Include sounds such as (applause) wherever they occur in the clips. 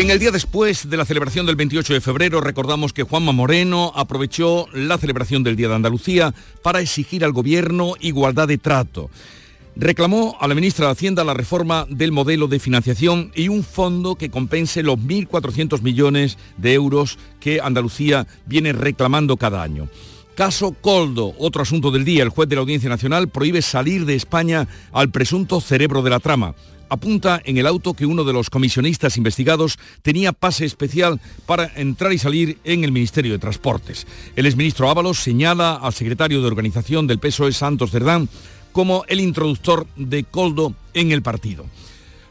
En el día después de la celebración del 28 de febrero recordamos que Juanma Moreno aprovechó la celebración del Día de Andalucía para exigir al gobierno igualdad de trato. Reclamó a la ministra de Hacienda la reforma del modelo de financiación y un fondo que compense los 1.400 millones de euros que Andalucía viene reclamando cada año. Caso Coldo, otro asunto del día. El juez de la Audiencia Nacional prohíbe salir de España al presunto cerebro de la trama apunta en el auto que uno de los comisionistas investigados tenía pase especial para entrar y salir en el Ministerio de Transportes. El exministro Ábalos señala al secretario de organización del PSOE, Santos Cerdán, como el introductor de Coldo en el partido.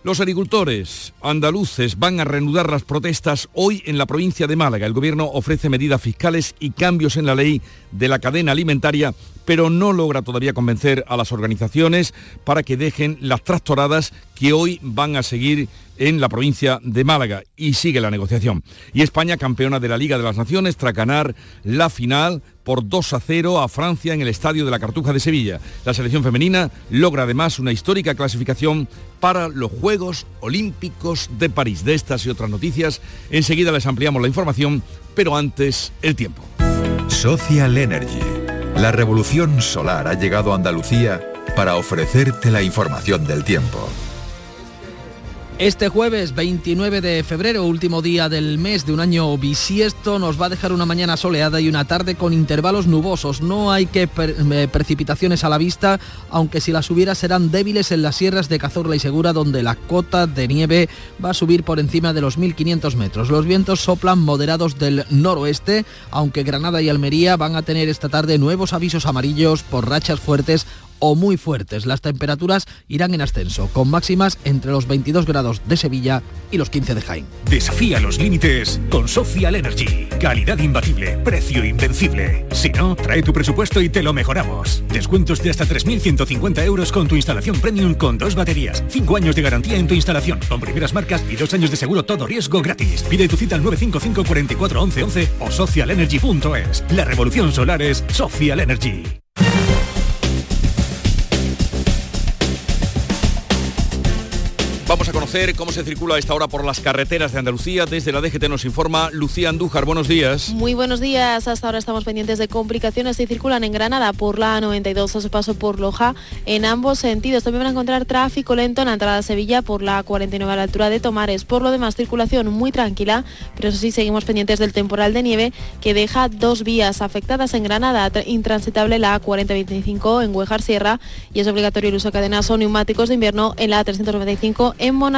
Los agricultores andaluces van a reanudar las protestas hoy en la provincia de Málaga. El gobierno ofrece medidas fiscales y cambios en la ley de la cadena alimentaria, pero no logra todavía convencer a las organizaciones para que dejen las tractoradas que hoy van a seguir en la provincia de Málaga y sigue la negociación. Y España, campeona de la Liga de las Naciones, tras ganar la final por 2 a 0 a Francia en el Estadio de la Cartuja de Sevilla. La selección femenina logra además una histórica clasificación para los Juegos Olímpicos de París. De estas y otras noticias, enseguida les ampliamos la información, pero antes el tiempo. Social Energy. La revolución solar ha llegado a Andalucía para ofrecerte la información del tiempo. Este jueves 29 de febrero, último día del mes de un año bisiesto, nos va a dejar una mañana soleada y una tarde con intervalos nubosos. No hay que eh, precipitaciones a la vista, aunque si las hubiera serán débiles en las sierras de Cazorla y Segura, donde la cota de nieve va a subir por encima de los 1.500 metros. Los vientos soplan moderados del noroeste, aunque Granada y Almería van a tener esta tarde nuevos avisos amarillos por rachas fuertes o muy fuertes. Las temperaturas irán en ascenso, con máximas entre los 22 grados de Sevilla y los 15 de Jaén. Desafía los límites con Social Energy. Calidad imbatible, precio invencible. Si no, trae tu presupuesto y te lo mejoramos. Descuentos de hasta 3.150 euros con tu instalación premium con dos baterías. Cinco años de garantía en tu instalación, con primeras marcas y dos años de seguro todo riesgo gratis. Pide tu cita al 955 44 11 11 o socialenergy.es. La revolución solar es Social Energy. Cómo se circula a esta hora por las carreteras de Andalucía. Desde la DGT nos informa Lucía Andújar. Buenos días. Muy buenos días. Hasta ahora estamos pendientes de complicaciones que circulan en Granada por la 92 a su paso por Loja en ambos sentidos. También van a encontrar tráfico lento en la entrada a Sevilla por la 49 a la altura de Tomares. Por lo demás, circulación muy tranquila, pero eso sí, seguimos pendientes del temporal de nieve que deja dos vías afectadas en Granada, intransitable la 4025 en Huejar Sierra y es obligatorio el uso de cadenas o neumáticos de invierno en la 395 en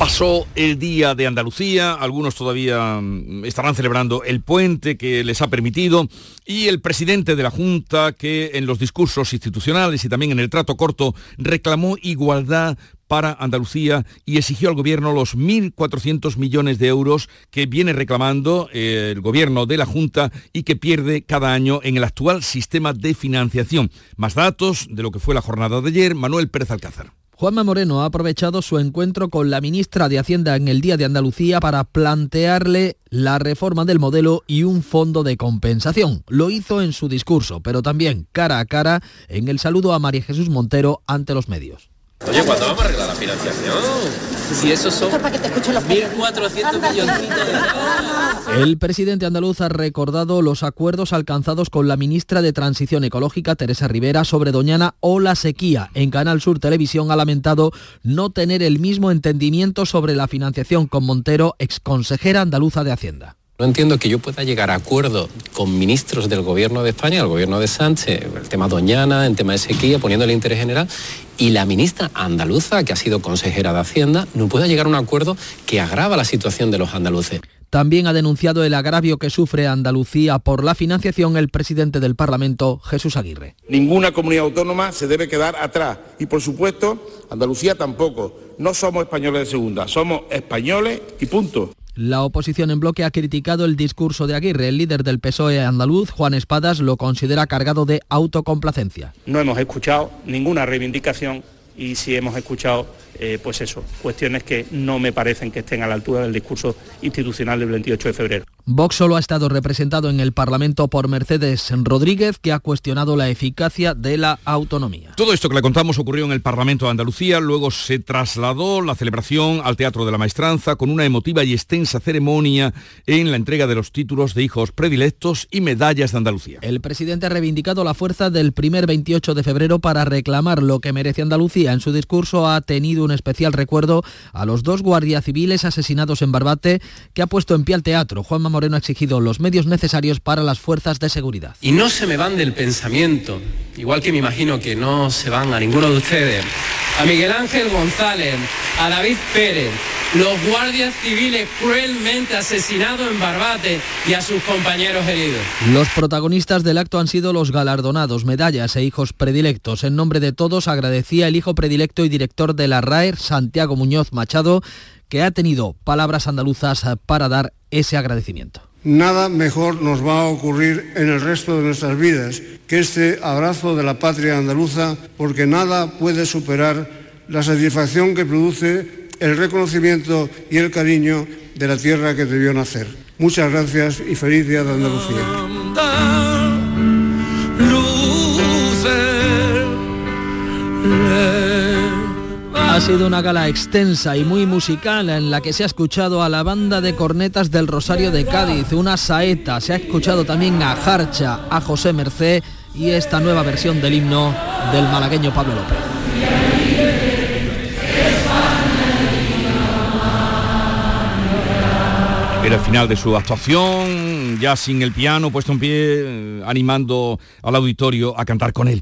Pasó el Día de Andalucía, algunos todavía mm, estarán celebrando el puente que les ha permitido y el presidente de la Junta que en los discursos institucionales y también en el trato corto reclamó igualdad para Andalucía y exigió al gobierno los 1.400 millones de euros que viene reclamando eh, el gobierno de la Junta y que pierde cada año en el actual sistema de financiación. Más datos de lo que fue la jornada de ayer, Manuel Pérez Alcázar. Juanma Moreno ha aprovechado su encuentro con la ministra de Hacienda en el Día de Andalucía para plantearle la reforma del modelo y un fondo de compensación. Lo hizo en su discurso, pero también cara a cara en el saludo a María Jesús Montero ante los medios. Oye, ¿cuándo vamos a arreglar la financiación? Si eso son 1.400 millones de El presidente andaluz ha recordado los acuerdos alcanzados con la ministra de Transición Ecológica, Teresa Rivera, sobre Doñana o la sequía. En Canal Sur Televisión ha lamentado no tener el mismo entendimiento sobre la financiación con Montero, exconsejera andaluza de Hacienda. No entiendo que yo pueda llegar a acuerdo con ministros del gobierno de España, el gobierno de Sánchez, el tema Doñana, el tema de sequía, poniendo el interés general, y la ministra andaluza, que ha sido consejera de Hacienda, no pueda llegar a un acuerdo que agrava la situación de los andaluces. También ha denunciado el agravio que sufre Andalucía por la financiación el presidente del Parlamento, Jesús Aguirre. Ninguna comunidad autónoma se debe quedar atrás y, por supuesto, Andalucía tampoco. No somos españoles de segunda, somos españoles y punto. La oposición en bloque ha criticado el discurso de Aguirre. El líder del PSOE andaluz, Juan Espadas, lo considera cargado de autocomplacencia. No hemos escuchado ninguna reivindicación y sí hemos escuchado eh, pues eso, cuestiones que no me parecen que estén a la altura del discurso institucional del 28 de febrero. Vox solo ha estado representado en el Parlamento por Mercedes Rodríguez, que ha cuestionado la eficacia de la autonomía. Todo esto que le contamos ocurrió en el Parlamento de Andalucía, luego se trasladó la celebración al Teatro de la Maestranza con una emotiva y extensa ceremonia en la entrega de los títulos de hijos predilectos y medallas de Andalucía. El presidente ha reivindicado la fuerza del primer 28 de febrero para reclamar lo que merece Andalucía. En su discurso ha tenido un especial recuerdo a los dos guardias civiles asesinados en Barbate que ha puesto en pie al teatro. Juanma Moreno ha exigido los medios necesarios para las fuerzas de seguridad. Y no se me van del pensamiento, igual que me imagino que no se van a ninguno de ustedes, a Miguel Ángel González, a David Pérez, los guardias civiles cruelmente asesinados en Barbate y a sus compañeros heridos. Los protagonistas del acto han sido los galardonados, medallas e hijos predilectos. En nombre de todos agradecía el hijo predilecto y director de la RAER, Santiago Muñoz Machado, que ha tenido palabras andaluzas para dar ese agradecimiento. Nada mejor nos va a ocurrir en el resto de nuestras vidas que este abrazo de la patria andaluza, porque nada puede superar la satisfacción que produce el reconocimiento y el cariño de la tierra que debió nacer. Muchas gracias y feliz día de Andalucía. Ha sido una gala extensa y muy musical en la que se ha escuchado a la banda de cornetas del Rosario de Cádiz, una saeta, se ha escuchado también a Jarcha, a José Mercé y esta nueva versión del himno del malagueño Pablo López. Era el final de su actuación, ya sin el piano, puesto en pie, eh, animando al auditorio a cantar con él.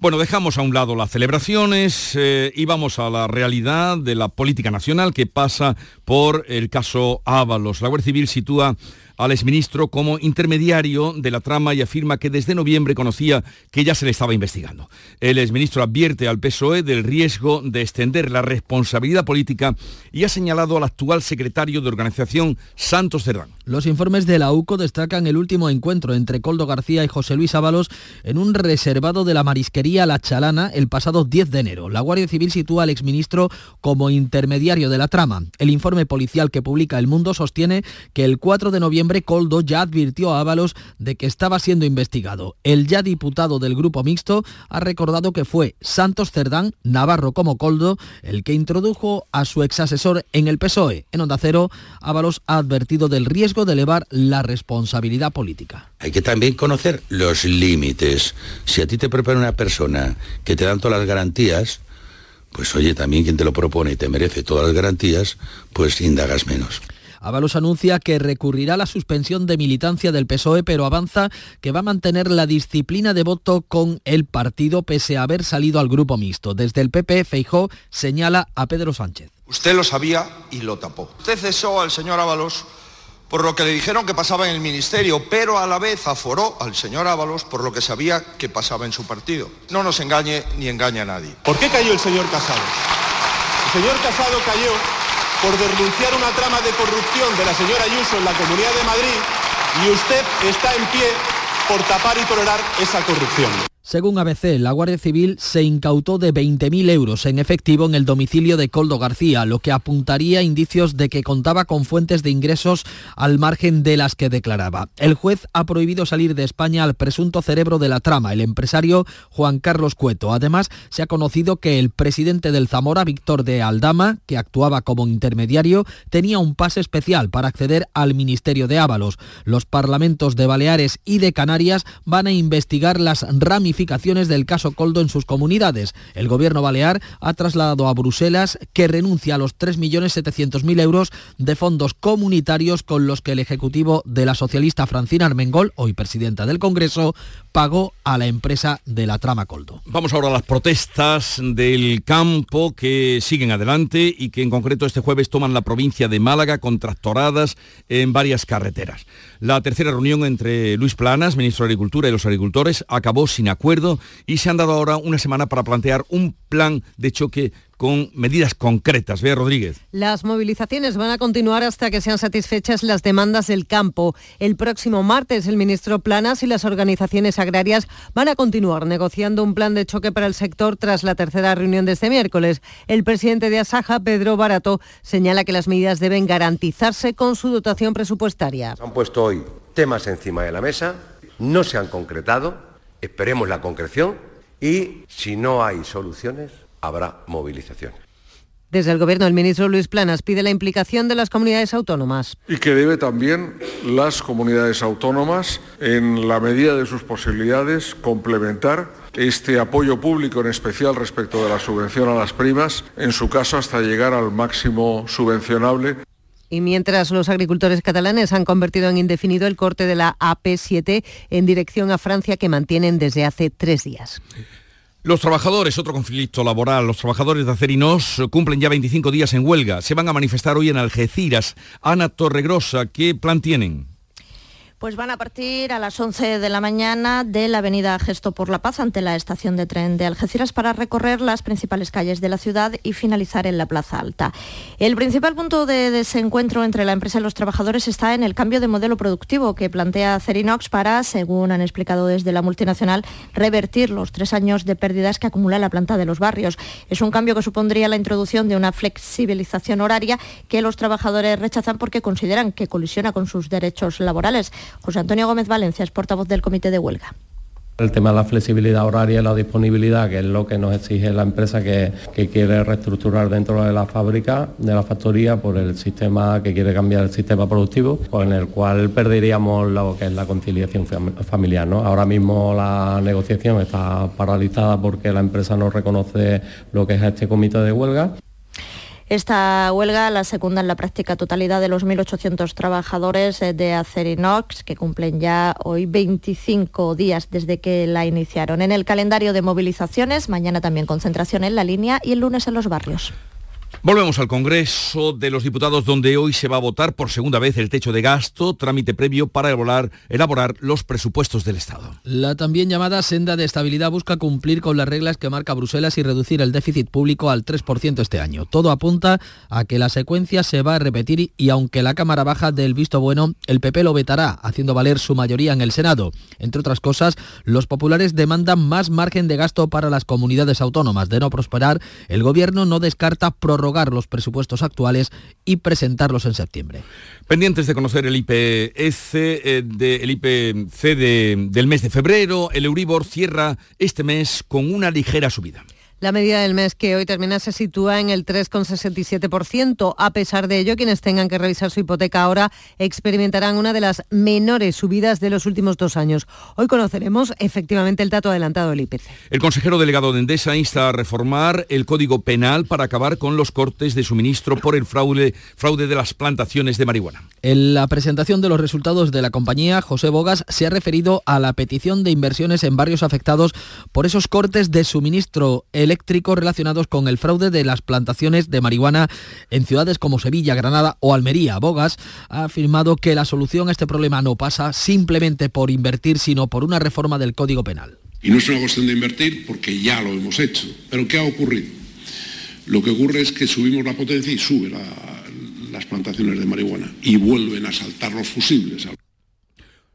Bueno, dejamos a un lado las celebraciones eh, y vamos a la realidad de la política nacional que pasa por el caso Ábalos. La Guardia Civil sitúa al exministro como intermediario de la trama y afirma que desde noviembre conocía que ya se le estaba investigando. El exministro advierte al PSOE del riesgo de extender la responsabilidad política y ha señalado al actual secretario de organización, Santos Cerdán. Los informes de la UCO destacan el último encuentro entre Coldo García y José Luis Ábalos en un reservado de la marisquería La Chalana el pasado 10 de enero. La Guardia Civil sitúa al exministro como intermediario de la trama. El informe policial que publica El Mundo sostiene que el 4 de noviembre Coldo ya advirtió a Ábalos de que estaba siendo investigado. El ya diputado del grupo mixto ha recordado que fue Santos Cerdán, Navarro como Coldo, el que introdujo a su exasesor en el PSOE. En Onda Cero, Ábalos ha advertido del riesgo de elevar la responsabilidad política. Hay que también conocer los límites. Si a ti te prepara una persona que te dan todas las garantías, pues oye, también quien te lo propone y te merece todas las garantías, pues indagas menos. Ábalos anuncia que recurrirá a la suspensión de militancia del PSOE, pero avanza que va a mantener la disciplina de voto con el partido pese a haber salido al grupo mixto. Desde el PP, Feijó señala a Pedro Sánchez. Usted lo sabía y lo tapó. Usted cesó al señor Ábalos por lo que le dijeron que pasaba en el ministerio, pero a la vez aforó al señor Ábalos por lo que sabía que pasaba en su partido. No nos engañe ni engaña a nadie. ¿Por qué cayó el señor Casado? El señor Casado cayó por denunciar una trama de corrupción de la señora Ayuso en la Comunidad de Madrid y usted está en pie por tapar y tolerar esa corrupción. Según ABC, la Guardia Civil se incautó de 20.000 euros en efectivo en el domicilio de Coldo García, lo que apuntaría indicios de que contaba con fuentes de ingresos al margen de las que declaraba. El juez ha prohibido salir de España al presunto cerebro de la trama, el empresario Juan Carlos Cueto. Además, se ha conocido que el presidente del Zamora, Víctor de Aldama, que actuaba como intermediario, tenía un pase especial para acceder al Ministerio de Ábalos. Los parlamentos de Baleares y de Canarias van a investigar las ramificaciones del caso Coldo en sus comunidades. El gobierno balear ha trasladado a Bruselas que renuncia a los 3.700.000 euros de fondos comunitarios con los que el Ejecutivo de la socialista Francina Armengol, hoy presidenta del Congreso, pagó a la empresa de la trama Coldo. Vamos ahora a las protestas del campo que siguen adelante y que en concreto este jueves toman la provincia de Málaga con tractoradas en varias carreteras. La tercera reunión entre Luis Planas, ministro de Agricultura, y los agricultores acabó sin acuerdo y se han dado ahora una semana para plantear un plan de choque con medidas concretas. Vea Rodríguez. Las movilizaciones van a continuar hasta que sean satisfechas las demandas del campo. El próximo martes el ministro Planas y las organizaciones agrarias van a continuar negociando un plan de choque para el sector tras la tercera reunión de este miércoles. El presidente de Asaja, Pedro Barato, señala que las medidas deben garantizarse con su dotación presupuestaria. Han puesto hoy temas encima de la mesa, no se han concretado, esperemos la concreción y si no hay soluciones, habrá movilización. Desde el Gobierno, el ministro Luis Planas pide la implicación de las comunidades autónomas. Y que debe también las comunidades autónomas, en la medida de sus posibilidades, complementar este apoyo público, en especial respecto de la subvención a las primas, en su caso hasta llegar al máximo subvencionable. Y mientras los agricultores catalanes han convertido en indefinido el corte de la AP7 en dirección a Francia que mantienen desde hace tres días. Los trabajadores, otro conflicto laboral, los trabajadores de Acerinos cumplen ya 25 días en huelga. Se van a manifestar hoy en Algeciras. Ana Torregrosa, ¿qué plan tienen? Pues van a partir a las 11 de la mañana de la avenida Gesto por la Paz ante la estación de tren de Algeciras para recorrer las principales calles de la ciudad y finalizar en la Plaza Alta. El principal punto de desencuentro entre la empresa y los trabajadores está en el cambio de modelo productivo que plantea Cerinox para, según han explicado desde la multinacional, revertir los tres años de pérdidas que acumula la planta de los barrios. Es un cambio que supondría la introducción de una flexibilización horaria que los trabajadores rechazan porque consideran que colisiona con sus derechos laborales. José Antonio Gómez Valencia es portavoz del Comité de Huelga. El tema de la flexibilidad horaria y la disponibilidad, que es lo que nos exige la empresa que, quiere reestructurar dentro de la fábrica, de la factoría, por el sistema que quiere cambiar el sistema productivo, con el cual perderíamos lo que es la conciliación familiar. Ahora mismo la negociación está paralizada porque la empresa no reconoce lo que es este comité de huelga. Esta huelga la secunda en la práctica totalidad de los 1.800 trabajadores eh, de Acerinox, que cumplen ya hoy 25 días desde que la iniciaron. En el calendario de movilizaciones, mañana también concentración en la línea y el lunes en los barrios. Volvemos al Congreso de los Diputados, donde hoy se va a votar por segunda vez el techo de gasto, trámite previo para elaborar, los presupuestos del Estado. La también llamada senda de estabilidad busca cumplir con las reglas que marca Bruselas y reducir el déficit público al 3% este año. Todo apunta a que la secuencia se va a repetir y aunque la Cámara baja del visto bueno, el PP lo vetará, haciendo valer su mayoría en el Senado. Entre otras cosas, los populares demandan más margen de gasto para las comunidades autónomas. De no prosperar, el Gobierno no descarta prorrogar los presupuestos actuales y presentarlos en septiembre. Pendientes de conocer el IPC, eh, el IPC del mes de febrero, el Euribor cierra este mes con una ligera subida. La medida del mes que hoy termina se sitúa en el 3,67%. A pesar de ello, quienes tengan que revisar su hipoteca ahora experimentarán una de las menores subidas de los últimos dos años. Hoy conoceremos efectivamente el dato adelantado del IPC. El consejero delegado de Endesa insta a reformar el Código Penal para acabar con los cortes de suministro por el fraude, fraude de las plantaciones de marihuana. En la presentación de los resultados de la compañía, José Bogas se ha referido a la petición de inversiones en barrios afectados por esos cortes de suministro. El eléctricos relacionados con el fraude de las plantaciones de marihuana en ciudades como Sevilla, Granada o Almería. Bogas ha afirmado que la solución a este problema no pasa simplemente por invertir, sino por una reforma del Código Penal. Y no es una cuestión de invertir porque ya lo hemos hecho. Pero ¿qué ha ocurrido? Lo que ocurre es que subimos la potencia y sube las plantaciones de marihuana y vuelven a saltar los fusibles.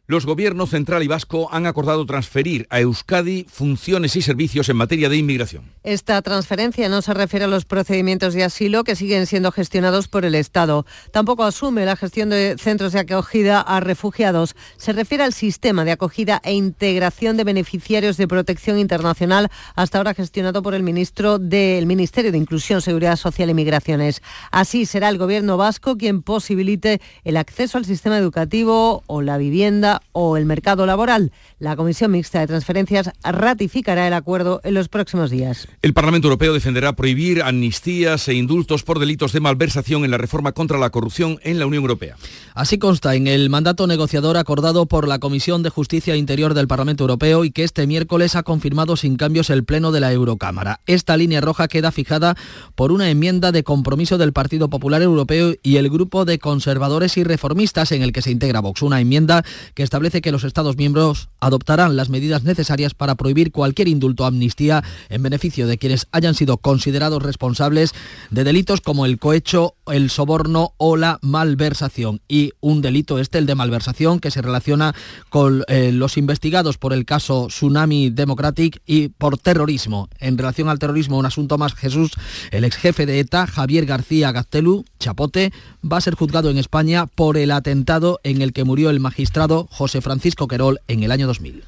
Los gobiernos central y vasco han acordado transferir a Euskadi funciones y servicios en materia de inmigración. Esta transferencia no se refiere a los procedimientos de asilo que siguen siendo gestionados por el Estado. Tampoco asume la gestión de centros de acogida a refugiados. Se refiere al sistema de acogida e integración de beneficiarios de protección internacional hasta ahora gestionado por el ministro del Ministerio de Inclusión, Seguridad Social y Migraciones. Así será el gobierno vasco quien posibilite el acceso al sistema educativo o la vivienda o el mercado laboral. La Comisión Mixta de Transferencias ratificará el acuerdo en los próximos días. El Parlamento Europeo defenderá prohibir amnistías e indultos por delitos de malversación en la reforma contra la corrupción en la Unión Europea. Así consta en el mandato negociador acordado por la Comisión de Justicia e Interior del Parlamento Europeo y que este miércoles ha confirmado sin cambios el Pleno de la Eurocámara. Esta línea roja queda fijada por una enmienda de compromiso del Partido Popular Europeo y el grupo de conservadores y reformistas en el que se integra Vox. Una enmienda que establece que los Estados miembros adoptarán las medidas necesarias para prohibir cualquier indulto o amnistía en beneficio de quienes hayan sido considerados responsables de delitos como el cohecho, el soborno o la malversación. Y un delito este, el de malversación, que se relaciona con eh, los investigados por el caso Tsunami Democratic y por terrorismo. En relación al terrorismo, un asunto más, Jesús, el ex jefe de ETA, Javier García Gaztelu, Chapote, va a ser juzgado en España por el atentado en el que murió el magistrado José Francisco Querol en el año 2000.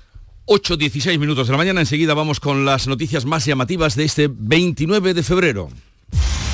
8.16 minutos de la mañana, enseguida vamos con las noticias más llamativas de este 29 de febrero.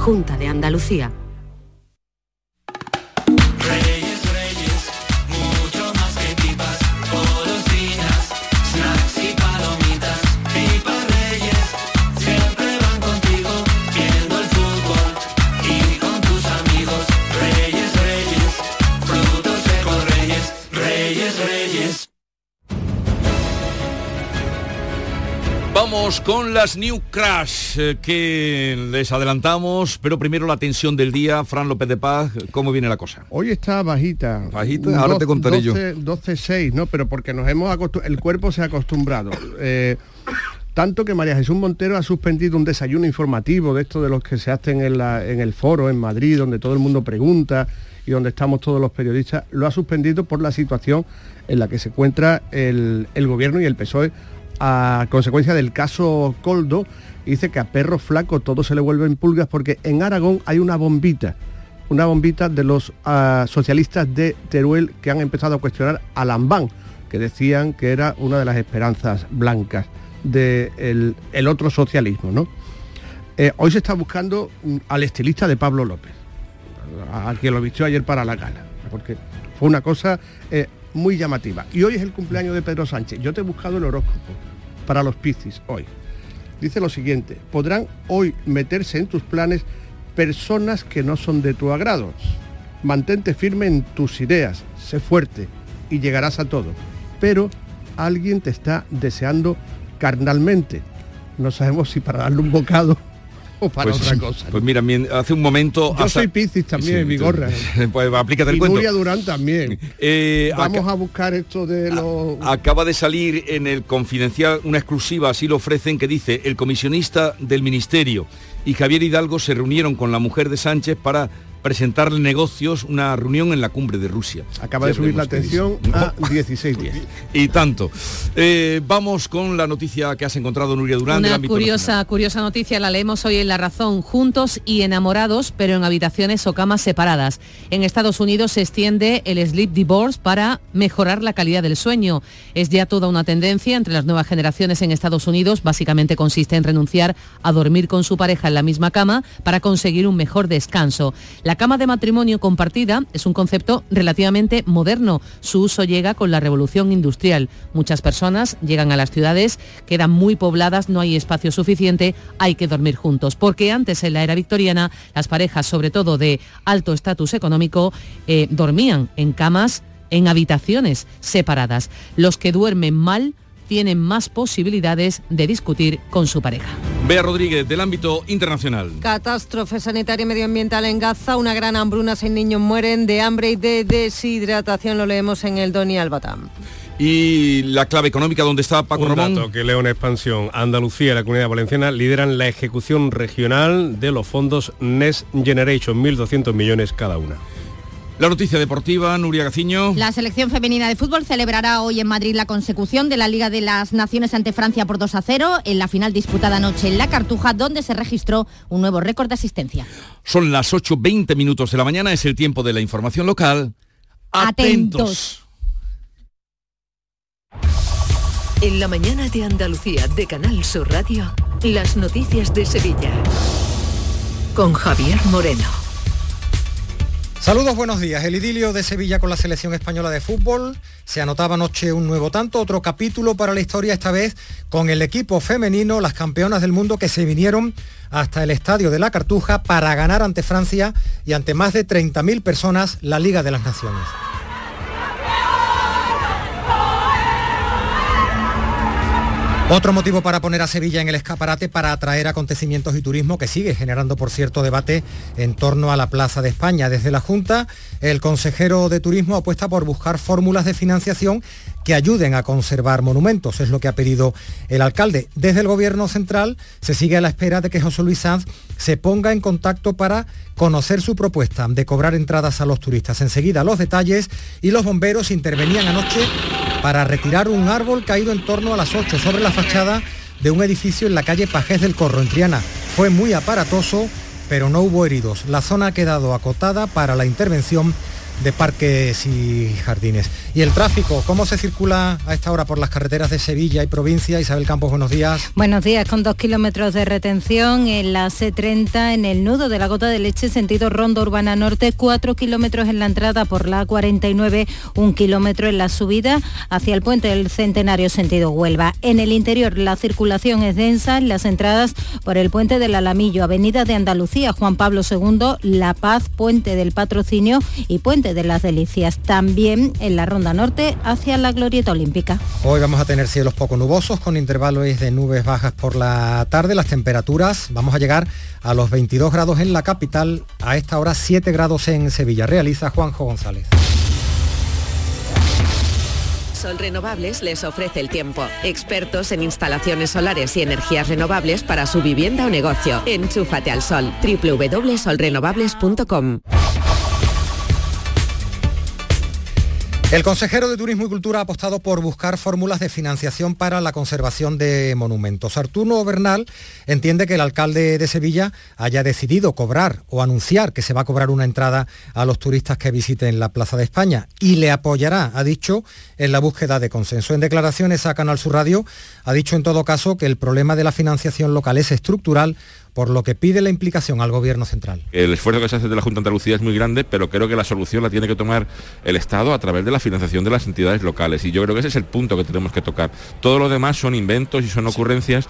Junta de Andalucía. Vamos con las New Crash eh, que les adelantamos, pero primero la tensión del día. Fran López de Paz, ¿cómo viene la cosa? Hoy está bajita. Bajita, ahora te contaré yo. 12-6, ¿no? Pero porque nos hemos el cuerpo se ha acostumbrado. Eh, tanto que María Jesús Montero ha suspendido un desayuno informativo de esto de los que se hacen en, en el foro en Madrid, donde todo el mundo pregunta y donde estamos todos los periodistas, lo ha suspendido por la situación en la que se encuentra el, el gobierno y el PSOE a consecuencia del caso Coldo, dice que a perro flaco todo se le vuelven pulgas porque en Aragón hay una bombita, una bombita de los ah, socialistas de Teruel que han empezado a cuestionar a Lambán, que decían que era una de las esperanzas blancas del el otro socialismo. ¿no? Eh, hoy se está buscando mm, al estilista de Pablo López, a quien lo vistió ayer para la gala, porque fue una cosa eh, muy llamativa. Y hoy es el cumpleaños de Pedro Sánchez. Yo te he buscado el horóscopo para los Piscis hoy. Dice lo siguiente, podrán hoy meterse en tus planes personas que no son de tu agrado. Mantente firme en tus ideas, sé fuerte y llegarás a todo. Pero alguien te está deseando carnalmente. No sabemos si para darle un bocado o (laughs) para pues, otra cosa. Pues mira, hace un momento... Yo soy Piscis también, mi gorra. (laughs) Pues aplícate el y cuento. Nuria Durán también. Eh, Vamos a buscar esto de los... Acaba de salir en el Confidencial una exclusiva, así lo ofrecen, que dice, el comisionista del Ministerio y Javier Hidalgo se reunieron con la mujer de Sánchez para presentarle negocios una reunión en la cumbre de Rusia. Acaba de subir la atención a 16 días. (laughs) Y tanto. Eh, vamos con la noticia que has encontrado, Nuria Durán. Una curiosa, curiosa noticia, la leemos hoy en La Razón. Juntos y enamorados, pero en habitaciones o camas separadas. En Estados Unidos se extiende el sleep divorce para mejorar la calidad del sueño. Es ya toda una tendencia entre las nuevas generaciones en Estados Unidos. Básicamente consiste en renunciar a dormir con su pareja en la misma cama para conseguir un mejor descanso. La cama de matrimonio compartida es un concepto relativamente moderno. Su uso llega con la revolución industrial. Muchas personas llegan a las ciudades, quedan muy pobladas, no hay espacio suficiente, hay que dormir juntos. Porque antes, en la era victoriana, las parejas, sobre todo de alto estatus económico, eh, dormían en camas en habitaciones separadas. Los que duermen mal tienen más posibilidades de discutir con su pareja. Bea Rodríguez, del ámbito internacional. Catástrofe sanitaria y medioambiental en Gaza, una gran hambruna, seis niños mueren de hambre y de deshidratación, lo leemos en el Doni Albatam. Y la clave económica, ¿dónde está Paco Un Ramón? dato que leo en expansión. Andalucía y la Comunidad Valenciana lideran la ejecución regional de los fondos Next Generation, 1.200 millones cada una. La noticia deportiva, Nuria Gaciño. La selección femenina de fútbol celebrará hoy en Madrid la consecución de la Liga de las Naciones ante Francia por 2 a 0 en la final disputada anoche en La Cartuja, donde se registró un nuevo récord de asistencia. Son las 8.20 minutos de la mañana, es el tiempo de la información local. Atentos. En la mañana de Andalucía de Canal Sur Radio, las noticias de Sevilla. Con Javier Moreno. Saludos, buenos días. El idilio de Sevilla con la selección española de fútbol. Se anotaba anoche un nuevo tanto, otro capítulo para la historia, esta vez con el equipo femenino, las campeonas del mundo que se vinieron hasta el estadio de la Cartuja para ganar ante Francia y ante más de 30.000 personas la Liga de las Naciones. Otro motivo para poner a Sevilla en el escaparate para atraer acontecimientos y turismo que sigue generando, por cierto, debate en torno a la Plaza de España. Desde la Junta, el consejero de Turismo apuesta por buscar fórmulas de financiación que ayuden a conservar monumentos, es lo que ha pedido el alcalde. Desde el Gobierno Central se sigue a la espera de que José Luis Sanz se ponga en contacto para conocer su propuesta de cobrar entradas a los turistas. Enseguida los detalles y los bomberos intervenían anoche para retirar un árbol caído en torno a las 8 sobre la fachada de un edificio en la calle Pajés del Corro, en Triana. Fue muy aparatoso, pero no hubo heridos. La zona ha quedado acotada para la intervención de parques y jardines. Y el tráfico, ¿cómo se circula a esta hora por las carreteras de Sevilla y provincia? Isabel Campos, buenos días. Buenos días, con dos kilómetros de retención en la C30 en el nudo de la gota de leche, sentido Ronda Urbana Norte, cuatro kilómetros en la entrada por la 49, un kilómetro en la subida hacia el puente del Centenario, sentido Huelva. En el interior la circulación es densa en las entradas por el puente del Alamillo, Avenida de Andalucía, Juan Pablo II, La Paz, Puente del Patrocinio y Puente de las Delicias. También en la Ronda Norte hacia la Glorieta Olímpica. Hoy vamos a tener cielos poco nubosos con intervalos de nubes bajas por la tarde. Las temperaturas vamos a llegar a los 22 grados en la capital, a esta hora 7 grados en Sevilla. Realiza Juanjo González. Sol Renovables les ofrece el tiempo. Expertos en instalaciones solares y energías renovables para su vivienda o negocio. Enchúfate al sol. www.solrenovables.com El consejero de Turismo y Cultura ha apostado por buscar fórmulas de financiación para la conservación de monumentos. Arturo Bernal entiende que el alcalde de Sevilla haya decidido cobrar o anunciar que se va a cobrar una entrada a los turistas que visiten la Plaza de España y le apoyará, ha dicho, en la búsqueda de consenso. En declaraciones a Canal Sur Radio ha dicho en todo caso que el problema de la financiación local es estructural por lo que pide la implicación al Gobierno central. El esfuerzo que se hace de la Junta de Andalucía es muy grande, pero creo que la solución la tiene que tomar el Estado a través de la financiación de las entidades locales. Y yo creo que ese es el punto que tenemos que tocar. Todo lo demás son inventos y son ocurrencias.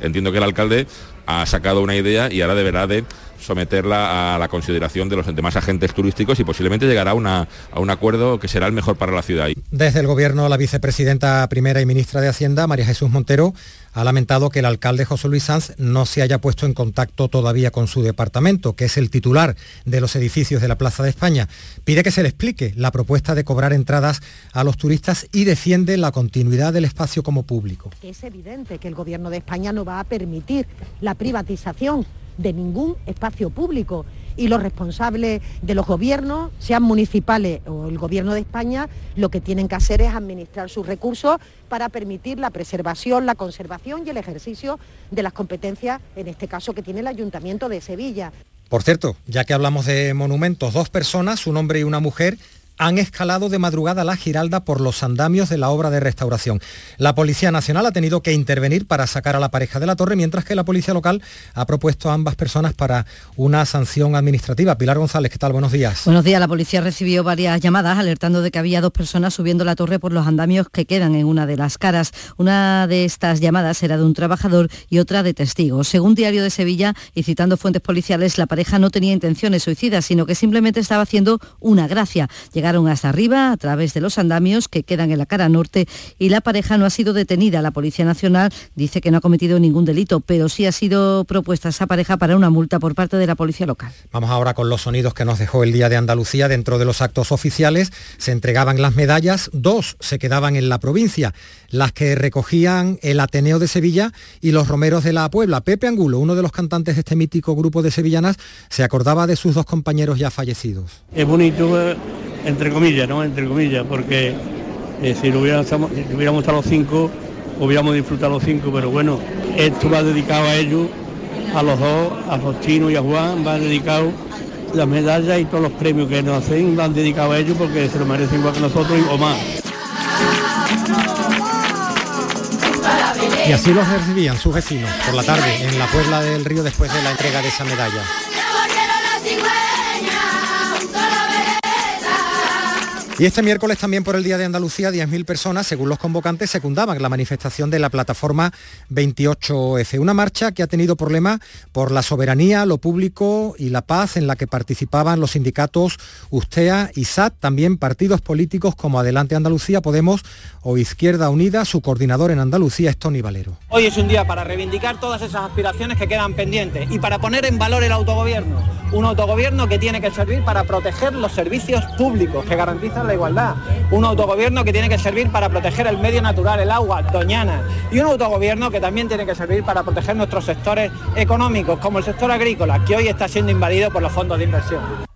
Entiendo que el alcalde ha sacado una idea y ahora deberá de someterla a la consideración de los demás agentes turísticos y posiblemente llegará a, una, a un acuerdo que será el mejor para la ciudad. Desde el Gobierno, la vicepresidenta primera y ministra de Hacienda, María Jesús Montero, ha lamentado que el alcalde José Luis Sanz no se haya puesto en contacto todavía con su departamento, que es el titular de los edificios de la Plaza de España. Pide que se le explique la propuesta de cobrar entradas a los turistas y defiende la continuidad del espacio como público. Es evidente que el Gobierno de España no va a permitir la privatización de ningún espacio público y los responsables de los gobiernos, sean municipales o el gobierno de España, lo que tienen que hacer es administrar sus recursos para permitir la preservación, la conservación y el ejercicio de las competencias, en este caso que tiene el Ayuntamiento de Sevilla. Por cierto, ya que hablamos de monumentos, dos personas, un hombre y una mujer, han escalado de madrugada la Giralda por los andamios de la obra de restauración. La Policía Nacional ha tenido que intervenir para sacar a la pareja de la torre, mientras que la Policía Local ha propuesto a ambas personas para una sanción administrativa. Pilar González, ¿qué tal? Buenos días. Buenos días. La policía recibió varias llamadas alertando de que había dos personas subiendo la torre por los andamios que quedan en una de las caras. Una de estas llamadas era de un trabajador y otra de testigos. Según Diario de Sevilla y citando fuentes policiales, la pareja no tenía intenciones suicidas, sino que simplemente estaba haciendo una gracia. Llegaron hasta arriba a través de los andamios que quedan en la cara norte y la pareja no ha sido detenida. La Policía Nacional dice que no ha cometido ningún delito, pero sí ha sido propuesta esa pareja para una multa por parte de la policía local. Vamos ahora con los sonidos que nos dejó el Día de Andalucía. Dentro de los actos oficiales se entregaban las medallas, dos se quedaban en la provincia, las que recogían el Ateneo de Sevilla y los Romeros de la Puebla. Pepe Angulo, uno de los cantantes de este mítico grupo de sevillanas, se acordaba de sus dos compañeros ya fallecidos. Es bonito, entre comillas, ¿no? Entre comillas, porque eh, si, lo hubiéramos, si hubiéramos estado los cinco, hubiéramos disfrutado los cinco, pero bueno, esto va dedicado a ellos, a los dos, a Faustino y a Juan, va dedicado las medallas y todos los premios que nos hacen, van dedicados a ellos porque se lo merecen igual que nosotros o más. Y así los recibían sus vecinos por la tarde en la Puebla del Río después de la entrega de esa medalla. Y este miércoles también por el Día de Andalucía, 10.000 personas, según los convocantes, secundaban la manifestación de la plataforma 28F. Una marcha que ha tenido problemas por la soberanía, lo público y la paz en la que participaban los sindicatos USTEA y SAT, también partidos políticos como Adelante Andalucía, Podemos o Izquierda Unida. Su coordinador en Andalucía es Tony Valero. Hoy es un día para reivindicar todas esas aspiraciones que quedan pendientes y para poner en valor el autogobierno. Un autogobierno que tiene que servir para proteger los servicios públicos que garantizan la igualdad. Un autogobierno que tiene que servir para proteger el medio natural, el agua, Doñana. Y un autogobierno que también tiene que servir para proteger nuestros sectores económicos, como el sector agrícola, que hoy está siendo invadido por los fondos de inversión.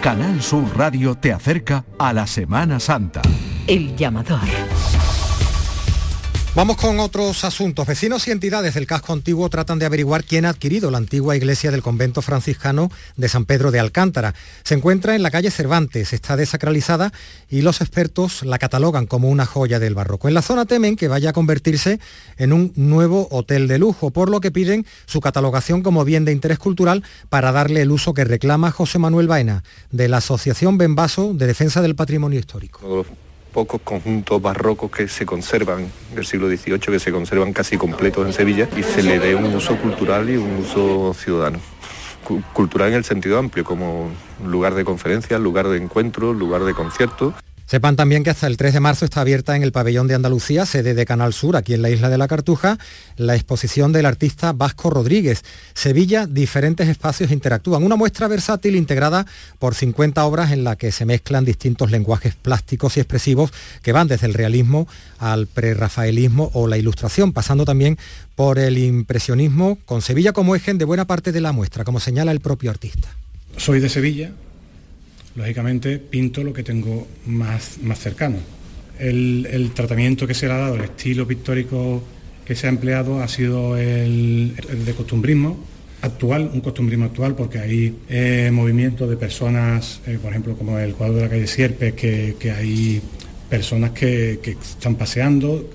Canal Sur Radio te acerca a la Semana Santa. El llamador. Vamos con otros asuntos. Vecinos y entidades del casco antiguo tratan de averiguar quién ha adquirido la antigua iglesia del convento franciscano de San Pedro de Alcántara. Se encuentra en la calle Cervantes, está desacralizada y los expertos la catalogan como una joya del barroco. En la zona temen que vaya a convertirse en un nuevo hotel de lujo, por lo que piden su catalogación como bien de interés cultural para darle el uso que reclama José Manuel Baena, de la Asociación Benvaso de Defensa del Patrimonio Histórico pocos conjuntos barrocos que se conservan del siglo XVIII, que se conservan casi completos en Sevilla y se le dé un uso cultural y un uso ciudadano. Cultural en el sentido amplio, como lugar de conferencias, lugar de encuentros, lugar de conciertos. Sepan también que hasta el 3 de marzo está abierta en el pabellón de Andalucía, sede de Canal Sur, aquí en la isla de la Cartuja, la exposición del artista Vasco Rodríguez. Sevilla, diferentes espacios interactúan. Una muestra versátil integrada por 50 obras en la que se mezclan distintos lenguajes plásticos y expresivos que van desde el realismo al prerrafaelismo o la ilustración, pasando también por el impresionismo, con Sevilla como eje de buena parte de la muestra, como señala el propio artista. Soy de Sevilla, lógicamente pinto lo que tengo más, más cercano. El, el, tratamiento que se le ha dado, el estilo pictórico que se ha empleado ha sido el, el de costumbrismo actual, un costumbrismo actual, porque hay eh, movimientos de personas, eh, por ejemplo, como el cuadro de la calle Sierpes, que, que hay personas que, que están paseando,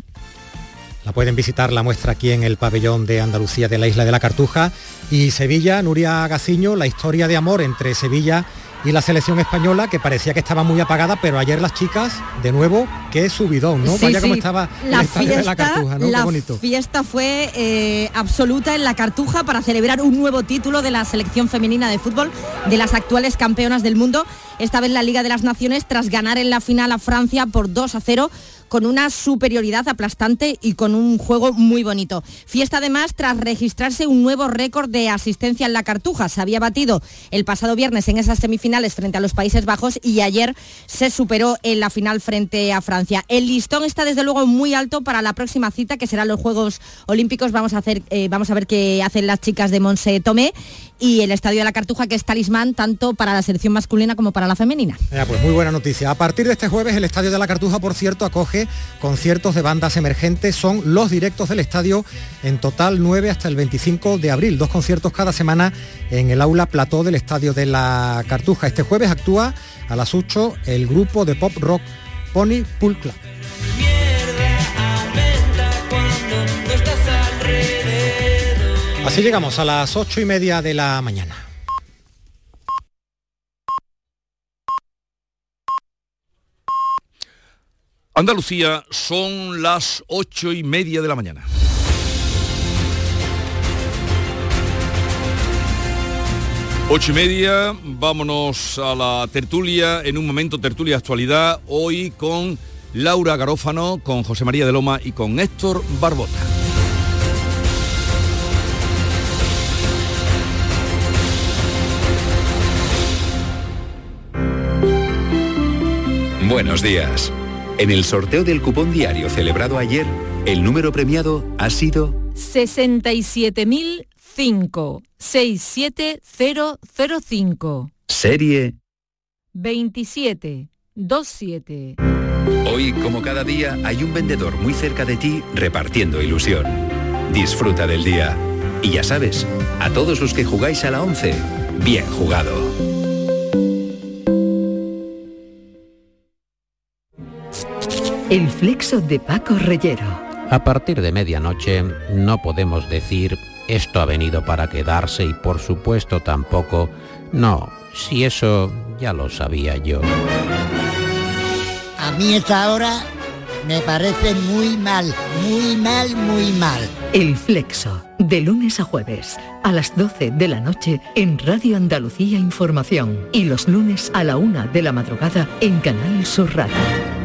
la pueden visitar la muestra aquí en el pabellón de Andalucía de la isla de la Cartuja y Sevilla, Nuria Gaciño, la historia de amor entre Sevilla y la selección española que parecía que estaba muy apagada, pero ayer las chicas, de nuevo, qué subidón, ¿no? Sí, Vaya sí. como estaba la el fiesta, de la Cartuja, ¿no? la Qué bonito. fiesta fue eh, absoluta en la Cartuja para celebrar un nuevo título de la selección femenina de fútbol de las actuales campeonas del mundo, esta vez la Liga de las Naciones tras ganar en la final a Francia por 2 a 0 con una superioridad aplastante y con un juego muy bonito. Fiesta además tras registrarse un nuevo récord de asistencia en la Cartuja. Se había batido el pasado viernes en esas semifinales frente a los Países Bajos y ayer se superó en la final frente a Francia. El listón está desde luego muy alto para la próxima cita que serán los Juegos Olímpicos. Vamos a, hacer, eh, vamos a ver qué hacen las chicas de Monse Tomé y el Estadio de la Cartuja que es talismán tanto para la selección masculina como para la femenina. pues muy buena noticia. A partir de este jueves el Estadio de la Cartuja, por cierto, acoge conciertos de bandas emergentes. Son los directos del estadio en total 9 hasta el 25 de abril. Dos conciertos cada semana en el aula plató del Estadio de la Cartuja. Este jueves actúa a las 8 el grupo de pop rock Pony Pool Club. Así llegamos a las ocho y media de la mañana. Andalucía son las ocho y media de la mañana. Ocho y media, vámonos a la tertulia, en un momento tertulia actualidad, hoy con Laura Garófano, con José María de Loma y con Héctor Barbota. Buenos días. En el sorteo del cupón diario celebrado ayer, el número premiado ha sido 67.005 67005. Serie 2727. Hoy, como cada día, hay un vendedor muy cerca de ti repartiendo ilusión. Disfruta del día. Y ya sabes, a todos los que jugáis a la 11, bien jugado. El flexo de Paco Reyero. A partir de medianoche no podemos decir esto ha venido para quedarse y por supuesto tampoco no, si eso ya lo sabía yo. A mí esta hora me parece muy mal, muy mal, muy mal. El Flexo, de lunes a jueves, a las 12 de la noche en Radio Andalucía Información y los lunes a la una de la madrugada en Canal Sur Radio.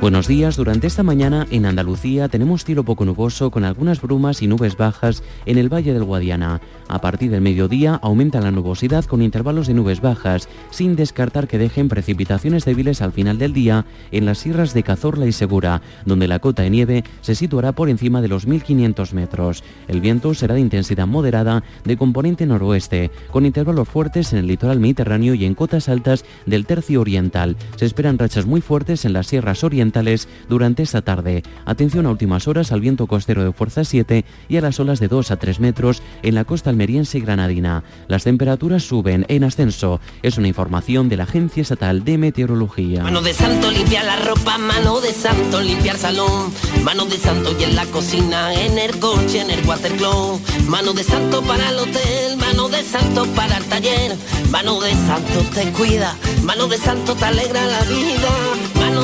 Buenos días, durante esta mañana en Andalucía tenemos cielo poco nuboso con algunas brumas y nubes bajas en el Valle del Guadiana. A partir del mediodía aumenta la nubosidad con intervalos de nubes bajas, sin descartar que dejen precipitaciones débiles al final del día en las sierras de Cazorla y Segura, donde la cota de nieve se situará por encima de los 1.500 metros. El viento será de intensidad moderada de componente noroeste, con intervalos fuertes en el litoral mediterráneo y en cotas altas del tercio oriental. Se esperan rachas muy fuertes en las sierras orientales durante esta tarde. Atención a últimas horas al viento costero de fuerza 7 y a las olas de 2 a 3 metros en la costa almeriense y granadina. Las temperaturas suben en ascenso. Es una información de la Agencia Estatal de Meteorología. Mano de santo limpiar la ropa, mano de santo limpiar salón, mano de santo y en la cocina, en el coche, en el watercloak, mano de santo para el hotel, mano de santo para el taller, mano de santo te cuida, mano de santo te alegra la vida,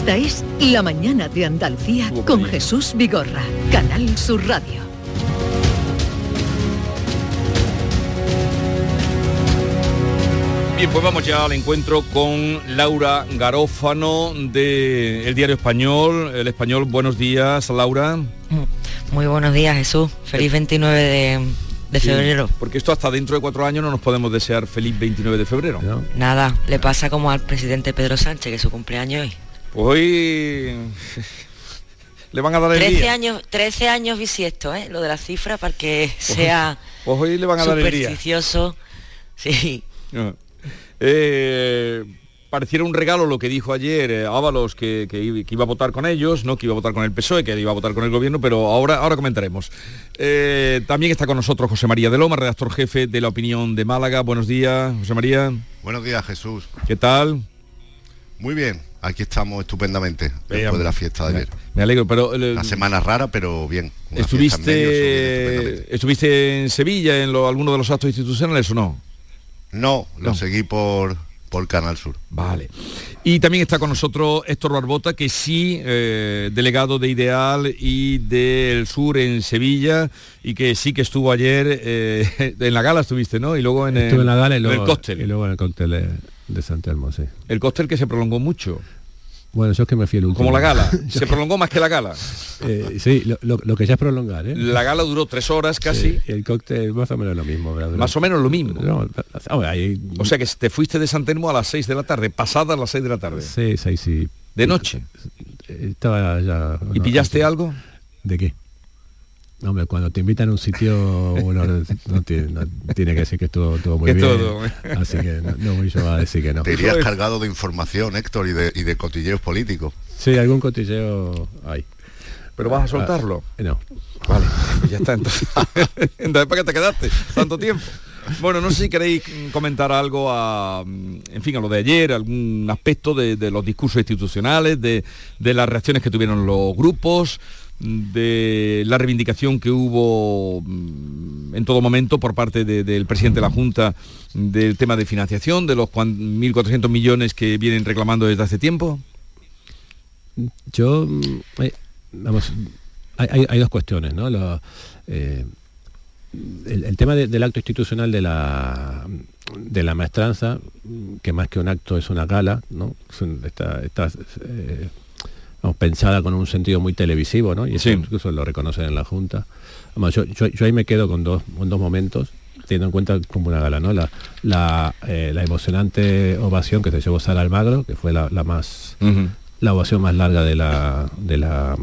Esta es La Mañana de Andalucía con Jesús Vigorra, Canal Sur Radio. Bien, pues vamos ya al encuentro con Laura Garófano de El Diario Español. El Español, buenos días, Laura. Muy buenos días, Jesús. Feliz 29 de, de febrero. Porque esto hasta dentro de cuatro años no nos podemos desear feliz 29 de febrero. Nada, le pasa como al presidente Pedro Sánchez, que su cumpleaños hoy. Hoy (laughs) le van a dar el 13 día. años, 13 años bisiesto, ¿eh? Lo de la cifra para que sea Pues hoy le van a dar el día. supersticioso. Sí. Eh, pareciera un regalo lo que dijo ayer eh, Ábalos que, que iba- que iba a votar con ellos, no que iba a votar con el PSOE, que iba a votar con el gobierno, pero ahora, ahora comentaremos. Eh, también está con nosotros José María de Loma, redactor jefe de La Opinión de Málaga. Buenos días, José María. Buenos días, Jesús. ¿Qué tal? Muy bien, aquí estamos estupendamente después de la fiesta de me- ayer. Me alegro, pero... eh, Una semana rara, pero bien. ¿Estuviste, ¿Estuviste en Sevilla en lo- alguno de los actos institucionales o no? No, lo No. seguí por, por Canal Sur. Vale. Y también está con nosotros Héctor Barbota, que sí, eh, delegado de Ideal y del Sur en Sevilla, y que sí que estuvo ayer, eh, (laughs) en la gala estuviste, ¿no? Y luego en, el- Estuve en la gala y en el cóctel. y luego en el cóctel de, de San Telmo, sí. El cóctel que se prolongó mucho. Bueno, yo es que me fui el último. Como la gala. (laughs) Se prolongó más que la gala. Eh, sí, lo, lo- lo que ya es prolongar, ¿eh? La gala duró tres horas casi. Sí, el cóctel más o menos lo mismo. ¿verdad? Más o menos lo mismo. No, hay- O sea que te fuiste de San Telmo a las 6 de la tarde, pasadas las 6 de la tarde. Sí, sí, sí. De noche. Estaba ya... ¿Y no, pillaste algo? ¿De qué? No, Hombre, cuando te invitan a un sitio, uno (laughs) no tiene, no tiene que decir que estuvo, estuvo muy Que bien. todo. Así que no, no voy yo a decir que no. Te irías cargado de información, Héctor, y de, y de cotilleos políticos. Sí, algún cotilleo hay. ¿Pero vas a soltarlo? Ah, no. Vale, pues ya está entonces. (laughs) entonces ¿para qué te quedaste tanto tiempo? Bueno, no sé si queréis comentar algo a, en fin, a lo de ayer, algún aspecto de, de los discursos institucionales, de, de las reacciones que tuvieron los grupos, de la reivindicación que hubo mm, en todo momento por parte de- del presidente de la Junta del tema de financiación, de los cuan- 1.400 millones que vienen reclamando desde hace tiempo. Yo, mm, eh, vamos, hay, dos cuestiones, ¿no? Eh, el, tema de- del acto institucional de la de la maestranza, que más que un acto es una gala, ¿no? Es un- está, está, eh, pensada con un sentido muy televisivo, ¿no? Y eso Sí. incluso lo reconocen en la Junta. Vamos, yo, yo- yo ahí me quedo con dos, con dos momentos, teniendo en cuenta como una gala, ¿no? La, la, eh, la emocionante ovación que se llevó Sara Almagro, que fue la, la más la ovación más larga de la de la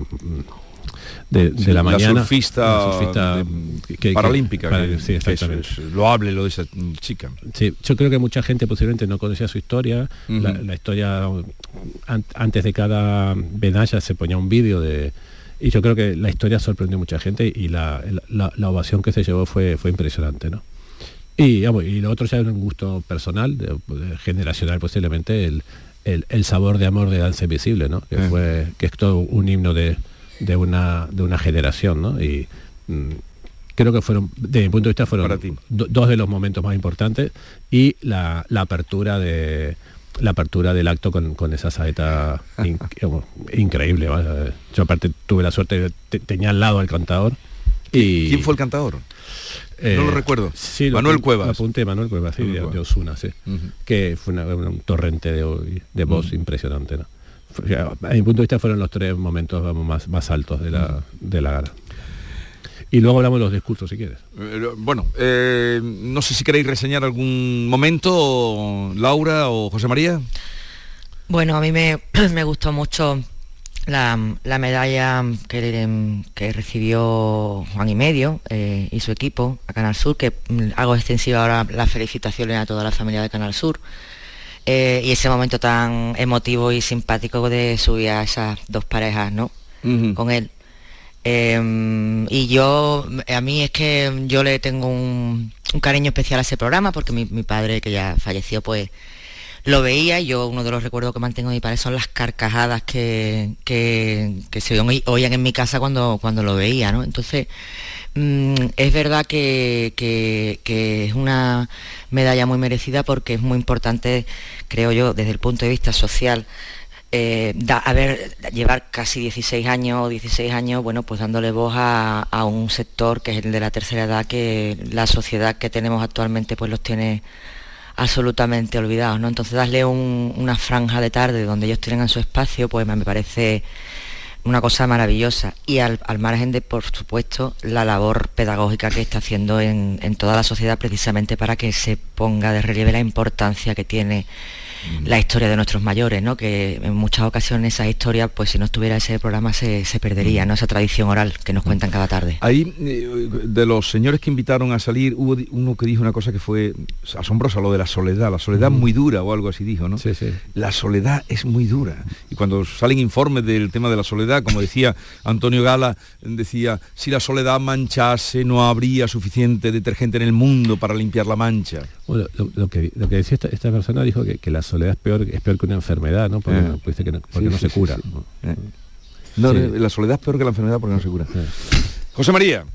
de, la mañana surfista, la surfista de- que- que- paralímpica. para- que- sí, que exactamente. es- es loable lo de esa chica. Sí, yo creo que mucha gente posiblemente no conocía su historia. La, la historia, an- antes de cada medalla se ponía un vídeo de... Y yo creo que la historia sorprendió a mucha gente y la, la- ovación que se llevó fue, fue impresionante, ¿no? Y, y lo otro ya es un gusto personal, de- de- generacional posiblemente, el, el- el sabor de amor de Danza Invisible, ¿no? Que, Eh. fue, que es todo un himno de, de una, de una generación, ¿no? Y mm, creo que fueron, desde mi punto de vista, fueron do- dos de los momentos más importantes y la, la apertura de la apertura del acto con, con esa saeta in- como, (laughs) increíble. Yo aparte tuve la suerte, de- te- tenía al lado al cantador. Y, ¿Quién fue el cantador? no lo recuerdo. Sí, lo Manuel apun- Cuevas. lo apunté, Manuel Cuevas, sí, Manuel de, Cuevas. de Osuna, sí. Que fue una- un torrente de, de voz impresionante. ¿no? A mi punto de vista fueron los tres momentos vamos, más, más altos de la, de la gala. Y luego hablamos de los discursos, si quieres. Eh, bueno, eh, no sé si queréis reseñar algún momento, Laura o José María. Bueno, a mí me, (clears throat) me gustó mucho la, la medalla que, que recibió Juan y Medio eh, y su equipo a Canal Sur, que mm, hago extensiva ahora las felicitaciones a toda la familia de Canal Sur. Eh, y ese momento tan emotivo y simpático de subir a esas dos parejas, ¿no? Con él. Eh, y yo, a mí es que yo le tengo un, un cariño especial a ese programa porque mi, mi padre, que ya falleció, pues lo veía y yo uno de los recuerdos que mantengo de mi padre son las carcajadas que, que, que se oí- oían en mi casa cuando, cuando lo veía, ¿no? Entonces, es verdad que, que- es una medalla muy merecida porque es muy importante, creo yo, desde el punto de vista social, eh, da- llevar casi 16 años o 16 años, bueno, pues dándole voz a, a un sector que es el de la tercera edad, que la sociedad que tenemos actualmente pues los tiene absolutamente olvidados, ¿no? Entonces darle un- una franja de tarde donde ellos tengan su espacio, pues me parece una cosa maravillosa. Y al, margen de, por supuesto, la labor pedagógica que está haciendo en, en toda la sociedad precisamente para que se ponga de relieve la importancia que tiene la historia de nuestros mayores, ¿no? Que en muchas ocasiones esa historia, pues si no estuviera ese programa se, se perdería, ¿no? Esa tradición oral que nos cuentan cada tarde. Ahí, eh, de los señores que invitaron a salir, hubo uno que dijo una cosa que fue asombrosa, lo de la soledad. La soledad muy dura o algo así dijo, ¿no? Sí, sí. La soledad es muy dura. Y cuando salen informes del tema de la soledad, como decía Antonio Gala, decía, si la soledad manchase, no habría suficiente detergente en el mundo para limpiar la mancha. Bueno, lo, lo que, lo que decía esta, esta persona dijo que, que la soledad es peor, es peor que una enfermedad, ¿no? Porque, Eh. no- porque Sí, no se sí, cura. sí. ¿no? Eh. No, Sí. la soledad es peor que la enfermedad porque no se cura. José María.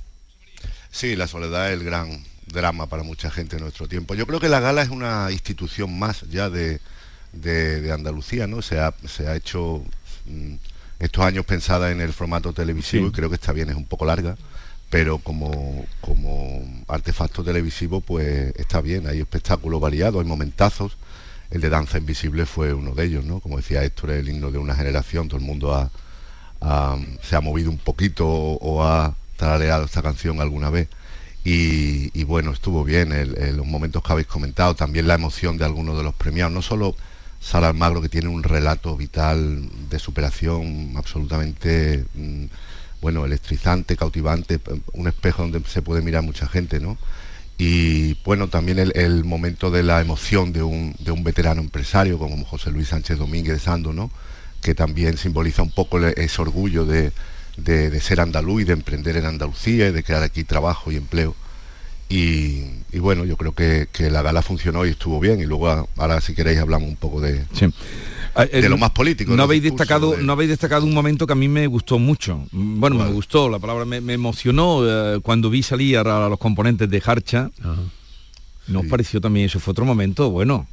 Sí, la soledad es el gran drama para mucha gente en nuestro tiempo. Yo creo que la gala es una institución más ya de, de- de Andalucía, ¿no? Se ha, se ha hecho mm, estos años pensada en el formato televisivo Sí. y creo que está bien, es un poco larga, pero como, como artefacto televisivo pues está bien, hay espectáculos variados, hay momentazos. El de Danza Invisible fue uno de ellos, ¿no? Como decía Héctor, el himno de una generación, todo el mundo se ha movido un poquito o, ha tarareado esta canción alguna vez. Y, bueno, estuvo bien los momentos que habéis comentado, también la emoción de algunos de los premiados, no solo Sara Almagro, que tiene un relato vital de superación absolutamente, mm, bueno, electrizante, cautivante, p- un espejo donde se puede mirar mucha gente, ¿no? Y bueno, también el, momento de la emoción de un, de un veterano empresario como José Luis Sánchez Domínguez Sando, ¿no? que también simboliza un poco ese orgullo de, de- ser andaluz y de emprender en Andalucía y de crear aquí trabajo y empleo. Y, bueno, yo creo que, que la gala funcionó y estuvo bien. Y luego ahora si queréis hablamos un poco de, eh, de lo más político. No habéis destacado, de- no habéis destacado un momento que a mí me gustó mucho. Mm, Bueno, me gustó, la palabra me, me emocionó eh, cuando vi salir a, los componentes de Harcha. Nos pareció también, eso fue otro momento, bueno.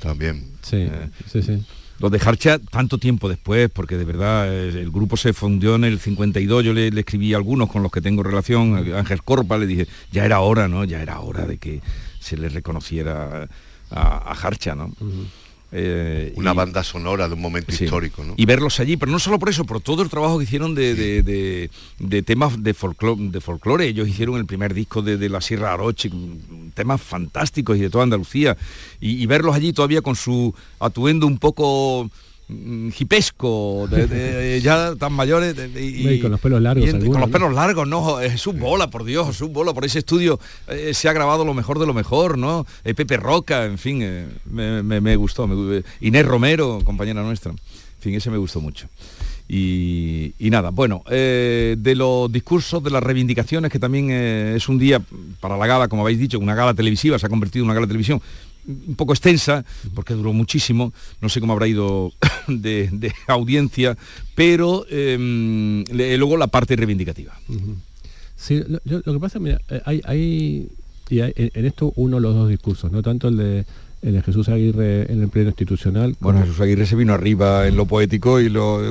También. Sí, sí, sí. Los de Harcha tanto tiempo después, porque de verdad eh, el grupo se fundió en el 52, yo le, le escribí a algunos con los que tengo relación, a Ángel Corpa, le dije, ya era hora, ¿no? Ya era hora de que se le reconociera a, a Harcha, ¿no? Eh, Una y- banda sonora de un momento Sí. histórico, ¿no? Y verlos allí, pero no solo por eso, por todo el trabajo que hicieron de, de- de- de temas de folclore, de folclore. Ellos hicieron el primer disco de, la Sierra Aroche, temas fantásticos y de toda Andalucía. Y, y verlos allí todavía con su atuendo un poco hipesco, de- de- ya tan mayores. de- de- Y con los pelos largos y en- con algunos, los pelos largos, no, eh, Jesús Bola, por Dios, Jesús Bola, por ese estudio eh, se ha grabado lo mejor de lo mejor, ¿no? Eh, Pepe Roca, en fin, eh, me, me- me gustó. me Inés Romero, compañera nuestra. En fin, ese me gustó mucho. Y, y nada, bueno, de los discursos, de las reivindicaciones, que también es un día para la gala, como habéis dicho, una gala televisiva, se ha convertido en una gala televisión un poco extensa, porque duró muchísimo, no sé cómo habrá ido (laughs) de, de audiencia, pero eh, le- luego la parte reivindicativa. Sí, lo, que pasa, mira, eh, hay, hay, y hay- en en esto uno los dos discursos, no tanto el de, el de Jesús Aguirre en el pleno institucional. Bueno, Jesús Aguirre se vino arriba en lo poético y lo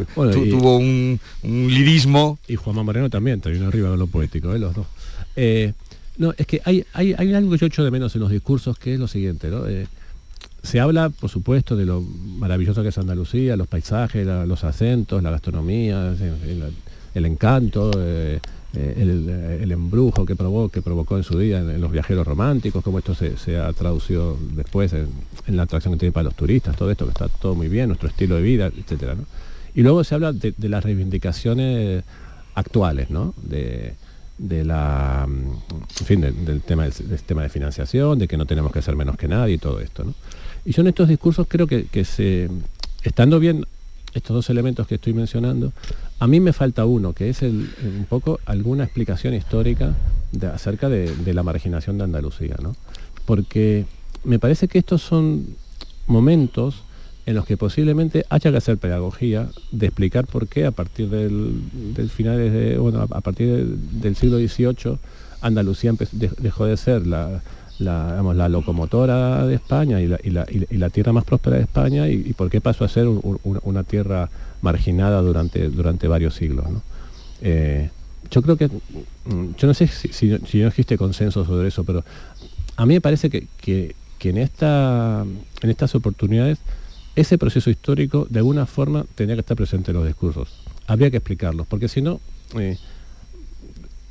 eh, Bueno, tu- y- tuvo un, un lirismo. Y Juanma Moreno también, terminó arriba de lo poético, ¿eh? los dos. Eh, no, es que hay, hay, hay algo que yo echo de menos en los discursos, que es lo siguiente, ¿no? Eh, se habla, por supuesto, de lo maravilloso que es Andalucía, los paisajes, los acentos, la gastronomía, el, encanto, eh, eh, el, embrujo que, probó, que provocó en su día en, los viajeros románticos, cómo esto se, ha traducido después en, en la atracción que tiene para los turistas, todo esto que está todo muy bien, nuestro estilo de vida, etcétera, ¿no? Y luego se habla de, de las reivindicaciones actuales, ¿no? De, de la, mm, fin, del, tema del, del tema de financiación, de que no tenemos que ser menos que nadie y todo esto, ¿no? Y yo en estos discursos creo que, que se, estando bien estos dos elementos que estoy mencionando, a mí me falta uno, que es el, un poco alguna explicación histórica de- acerca de, de la marginación de Andalucía, ¿no? Porque me parece que estos son momentos en los que posiblemente haya que hacer pedagogía de explicar por qué a partir del, del de, bueno, a partir del, siglo XVIII Andalucía dejó de ser la, la, digamos, la locomotora de España y la, y la- y la- tierra más próspera de España y, por qué pasó a ser un- un- una tierra marginada durante, durante varios siglos. ¿no? Eh, yo creo que, mm, yo no sé si, si- si no existe consenso sobre eso, pero a mí me parece que, que- que en, esta, en estas oportunidades ese proceso histórico de alguna forma tenía que estar presente en los discursos. Habría que explicarlos, porque si no, eh,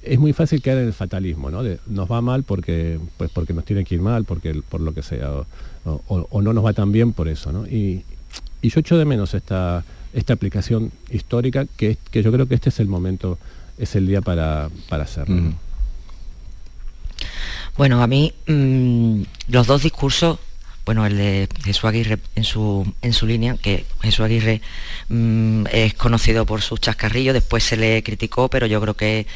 es muy fácil caer en el fatalismo, ¿no? De, nos va mal porque, pues porque nos tiene que ir mal, porque por lo que sea, o, no nos va tan bien por eso, ¿no? Y, yo echo de menos esta, esta aplicación histórica, que, que yo creo que este es el momento, es el día para, para hacerlo. Bueno, a mí mm, los dos discursos bueno, el de Jesús Aguirre en su, en su línea, que Jesús Aguirre mm, es conocido por sus chascarrillos, después se le criticó, pero yo creo que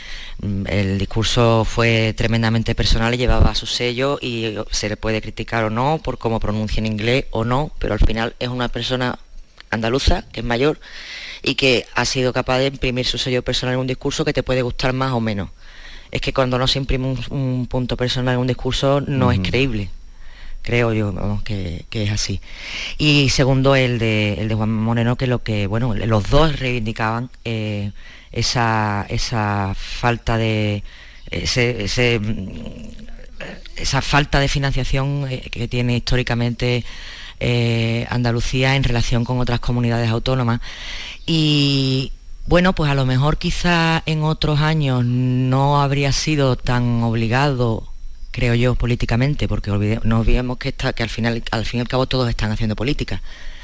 mm, el discurso fue tremendamente personal y llevaba su sello y se le puede criticar o no por cómo pronuncia en inglés o no, pero al final es una persona andaluza, que es mayor, y que ha sido capaz de imprimir su sello personal en un discurso que te puede gustar más o menos. Es que cuando no se imprime un, punto personal en un discurso no es creíble creo yo que, es así. Y segundo, el de, el de Juan Moreno, que lo que, bueno, los dos reivindicaban eh, esa, esa falta de. Ese, esa falta de financiación eh, que tiene históricamente eh, Andalucía en relación con otras comunidades autónomas. Y bueno, pues a lo mejor quizá en otros años no habría sido tan obligado creo yo, políticamente, porque no olvidemos que, está, que al, final, al fin y al cabo todos están haciendo política,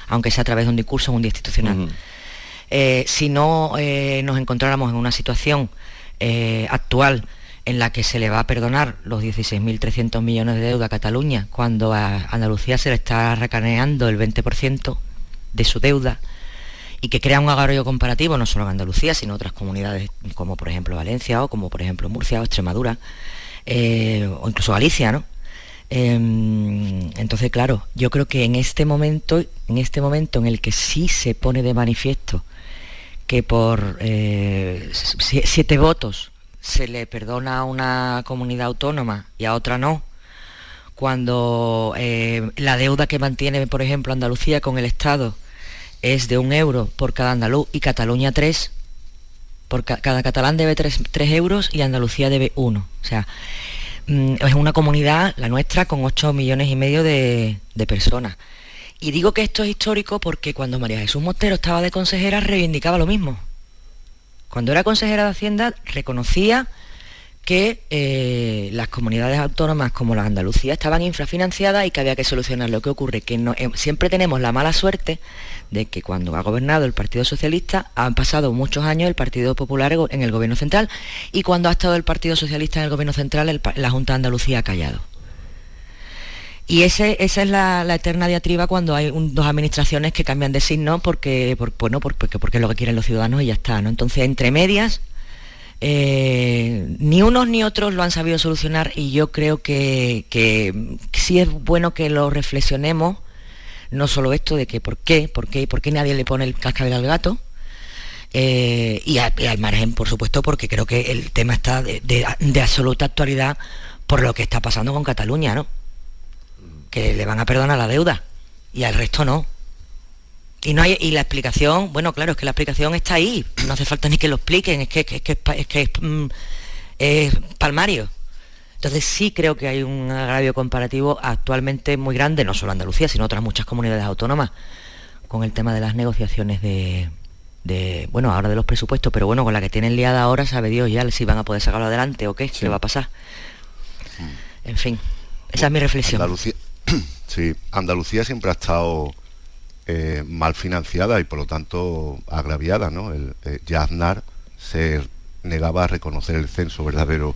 aunque sea a través de un discurso o un día institucional. Eh, si no eh, nos encontráramos en una situación eh, actual en la que se le va a perdonar los 16.300 millones de deuda a Cataluña, cuando a Andalucía se le está recaneando el 20% de su deuda, y que crea un agravio comparativo no solo en Andalucía, sino en otras comunidades como por ejemplo Valencia o como por ejemplo Murcia o Extremadura, eh, o incluso Galicia, ¿no? Em, entonces, claro, yo creo que en este momento, en este momento en el que sí se pone de manifiesto que por eh, siete votos se le perdona a una comunidad autónoma y a otra no, cuando eh, la deuda que mantiene, por ejemplo, Andalucía con el Estado es de un euro por cada andaluz y Cataluña tres, por cada catalán debe 3, euros y Andalucía debe 1. O sea, mm, es una comunidad, la nuestra, con 8 millones y medio de, personas. Y digo que esto es histórico porque cuando María Jesús Mostero estaba de consejera reivindicaba lo mismo. Cuando era consejera de Hacienda reconocía que eh, las comunidades autónomas como la Andalucía estaban infrafinanciadas y que había que solucionar lo que ocurre, que eh, siempre tenemos la mala suerte de que cuando ha gobernado el Partido Socialista han pasado muchos años el Partido Popular en el Gobierno Central y cuando ha estado el Partido Socialista en el Gobierno Central la Junta de Andalucía ha callado. Y esa es la, eterna diatriba cuando hay dos administraciones que cambian de signo porque, bueno, porque, porque es lo que quieren los ciudadanos y ya está. ¿no? Entonces, entre medias, eh, ni unos ni otros lo han sabido solucionar y yo creo que, que sí es bueno que lo reflexionemos no solo esto de que por qué, por qué, por qué nadie le pone el cascabel al gato, eh, y, al margen, por supuesto, porque creo que el tema está de, absoluta actualidad por lo que está pasando con Cataluña, ¿no? Que le van a perdonar la deuda y al resto no. Y no hay, y la explicación, bueno, claro, es que la explicación está ahí, no hace falta ni que lo expliquen, es que es, que, es, que mm, es palmario. Entonces sí creo que hay un agravio comparativo actualmente muy grande, no solo Andalucía, sino otras muchas comunidades autónomas, con el tema de las negociaciones de, bueno, ahora de los presupuestos, pero bueno, con la que tienen liada ahora, sabe Dios ya si van a poder sacarlo adelante o qué, qué va a pasar. En fin, esa es mi reflexión. Andalucía, (clears throat) sí, Andalucía siempre ha estado eh, mal financiada y por lo tanto agraviada, ¿no? El, eh, se negaba a reconocer el censo verdadero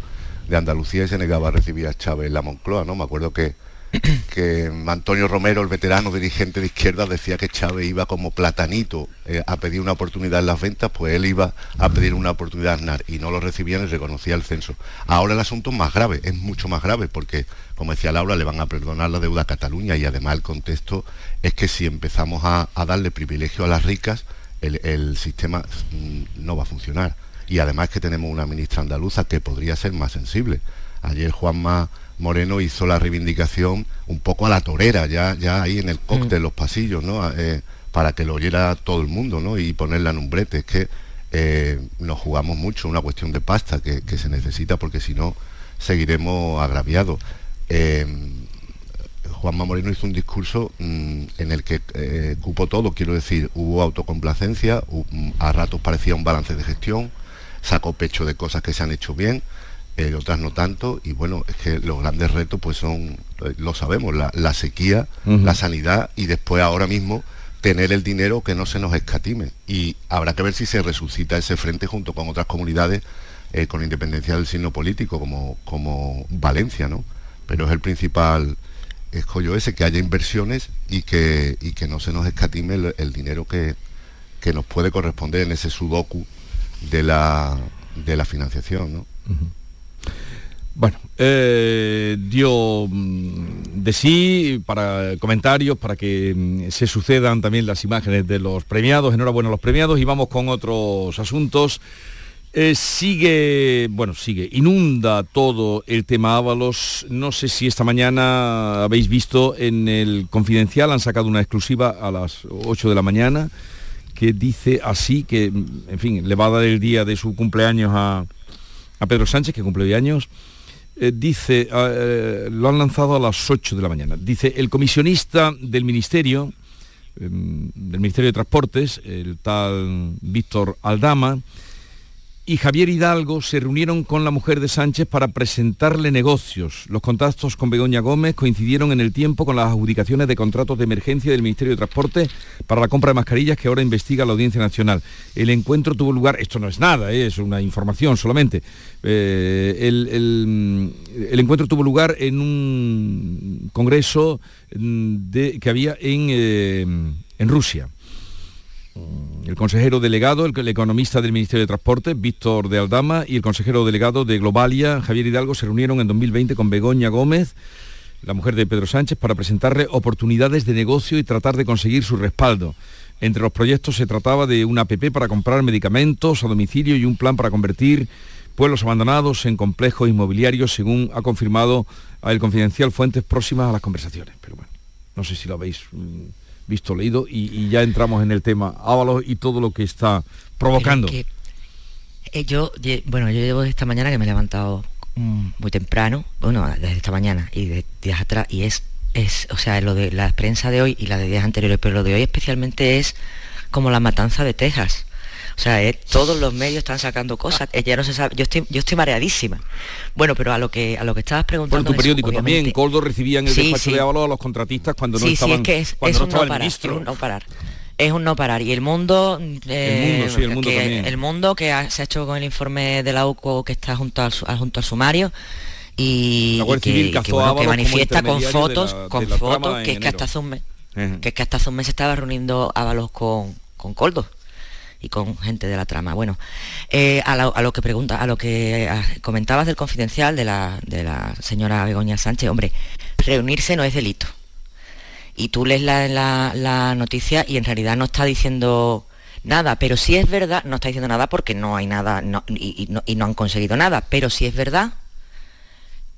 de Andalucía y se negaba a recibir a Chávez la Moncloa, ¿no? Me acuerdo que, (coughs) que Antonio Romero, el veterano dirigente de izquierda, decía que Chávez iba como platanito eh, a pedir una oportunidad en las ventas, pues él iba a pedir una oportunidad a Aznar y no lo recibían y reconocía el censo. Ahora el asunto es más grave, es mucho más grave porque, como decía Laura, le van a perdonar la deuda a Cataluña y además el contexto es que si empezamos a, darle privilegio a las ricas, el sistema mm, no va a funcionar y además que tenemos una ministra andaluza que podría ser más sensible. Ayer Juanma Moreno hizo la reivindicación un poco a la torera, ya, ya ahí en el cóctel, mm. los pasillos, ¿no? Eh, para que lo oyera todo el mundo, ¿no? Y ponerla en un brete. Es que eh, nos jugamos mucho, una cuestión de pasta que, se necesita porque si no seguiremos agraviados. Eh, Juanma Moreno hizo un discurso mm, en el que cupo todo, quiero decir, hubo autocomplacencia, a ratos parecía un balance de gestión, sacó pecho de cosas que se han hecho bien, eh, otras no tanto, y bueno, es que los grandes retos pues son, eh, lo sabemos, la, la sequía, la sanidad y después ahora mismo tener el dinero que no se nos escatime. Y habrá que ver si se resucita ese frente junto con otras comunidades eh, con independencia del signo político, como, como Valencia, ¿no? Pero es el principal escollo ese, que haya inversiones y que, y que no se nos escatime el, el dinero que, que nos puede corresponder en ese sudoku de la, de la financiación, ¿no? Bueno, eh, dio mm, de sí para comentarios, para que mm, se sucedan también las imágenes de los premiados. Enhorabuena a los premiados y vamos con otros asuntos. Eh, sigue, bueno, sigue, inunda todo el tema Ábalos. No sé si esta mañana habéis visto en el Confidencial, han sacado una exclusiva a las 8 de la mañana que dice así, que, mm, en fin, le va a dar el día de su cumpleaños a, a Pedro Sánchez, que cumple hoy años. Eh, dice, eh, lo han lanzado a las 8 de la mañana. Dice, el comisionista del Ministerio, eh, del Ministerio de Transportes, el tal Víctor Aldama, y Javier Hidalgo se reunieron con la mujer de Sánchez para presentarle negocios. Los contactos con Begoña Gómez coincidieron en el tiempo con las adjudicaciones de contratos de emergencia del Ministerio de Transporte para la compra de mascarillas que ahora investiga la Audiencia Nacional. El encuentro tuvo lugar, esto no es nada, ¿eh? es una información solamente, Eh, el, el- encuentro tuvo lugar en un congreso mm, que había en, eh, en Rusia. El consejero delegado, el, economista del Ministerio de Transporte, Víctor de Aldama, y el consejero delegado de Globalia, Javier Hidalgo, se reunieron en 2020 con Begoña Gómez, la mujer de Pedro Sánchez, para presentarle oportunidades de negocio y tratar de conseguir su respaldo. Entre los proyectos se trataba de una APP para comprar medicamentos a domicilio y un plan para convertir pueblos abandonados en complejos inmobiliarios, según ha confirmado el confidencial fuentes próximas a las conversaciones. Pero bueno, no sé si lo habéis mm, visto, leído, y, y ya entramos en el tema Ábalos y todo lo que está provocando. Eh, yo, bueno, yo llevo esta mañana que me he levantado mm, muy temprano, bueno, desde esta mañana y de días atrás, y es, es, o sea, lo de la prensa de hoy y la de días anteriores, pero lo de hoy especialmente es como la matanza de Texas. O sea, eh, todos los medios están sacando cosas, ya no se sabe, yo estoy, yo estoy mareadísima. Bueno, pero a lo que a lo que estabas preguntando. Bueno, tu periódico también, Coldo recibía en el Sí, despacho sí. de Ábalos a los contratistas cuando no sí, estaban, sí, es que es, cuando es no un estaba no el parar, ministro. es un no parar. Es un no parar. Y el mundo, eh, mundo, sí, el mundo que, el mundo que ha- se ha hecho con el informe de la UCO que está junto al, junto al sumario y, La Guardia y que, que, bueno, que manifiesta con fotos, la- con fotos, que es que hasta hace un mes, Ejé. que es que hasta hace un mes se estaba reuniendo Ábalos con, con Coldo y con gente de la trama. Bueno, eh, a, lo, a lo que pregunta, a lo que ah, comentabas del confidencial de la, de la señora Begoña Sánchez, hombre, reunirse no es delito. Y tú lees la, la- la noticia y en realidad no está diciendo nada, pero sí es verdad, no está diciendo nada porque no hay nada y, y no, y no han conseguido nada, pero sí es verdad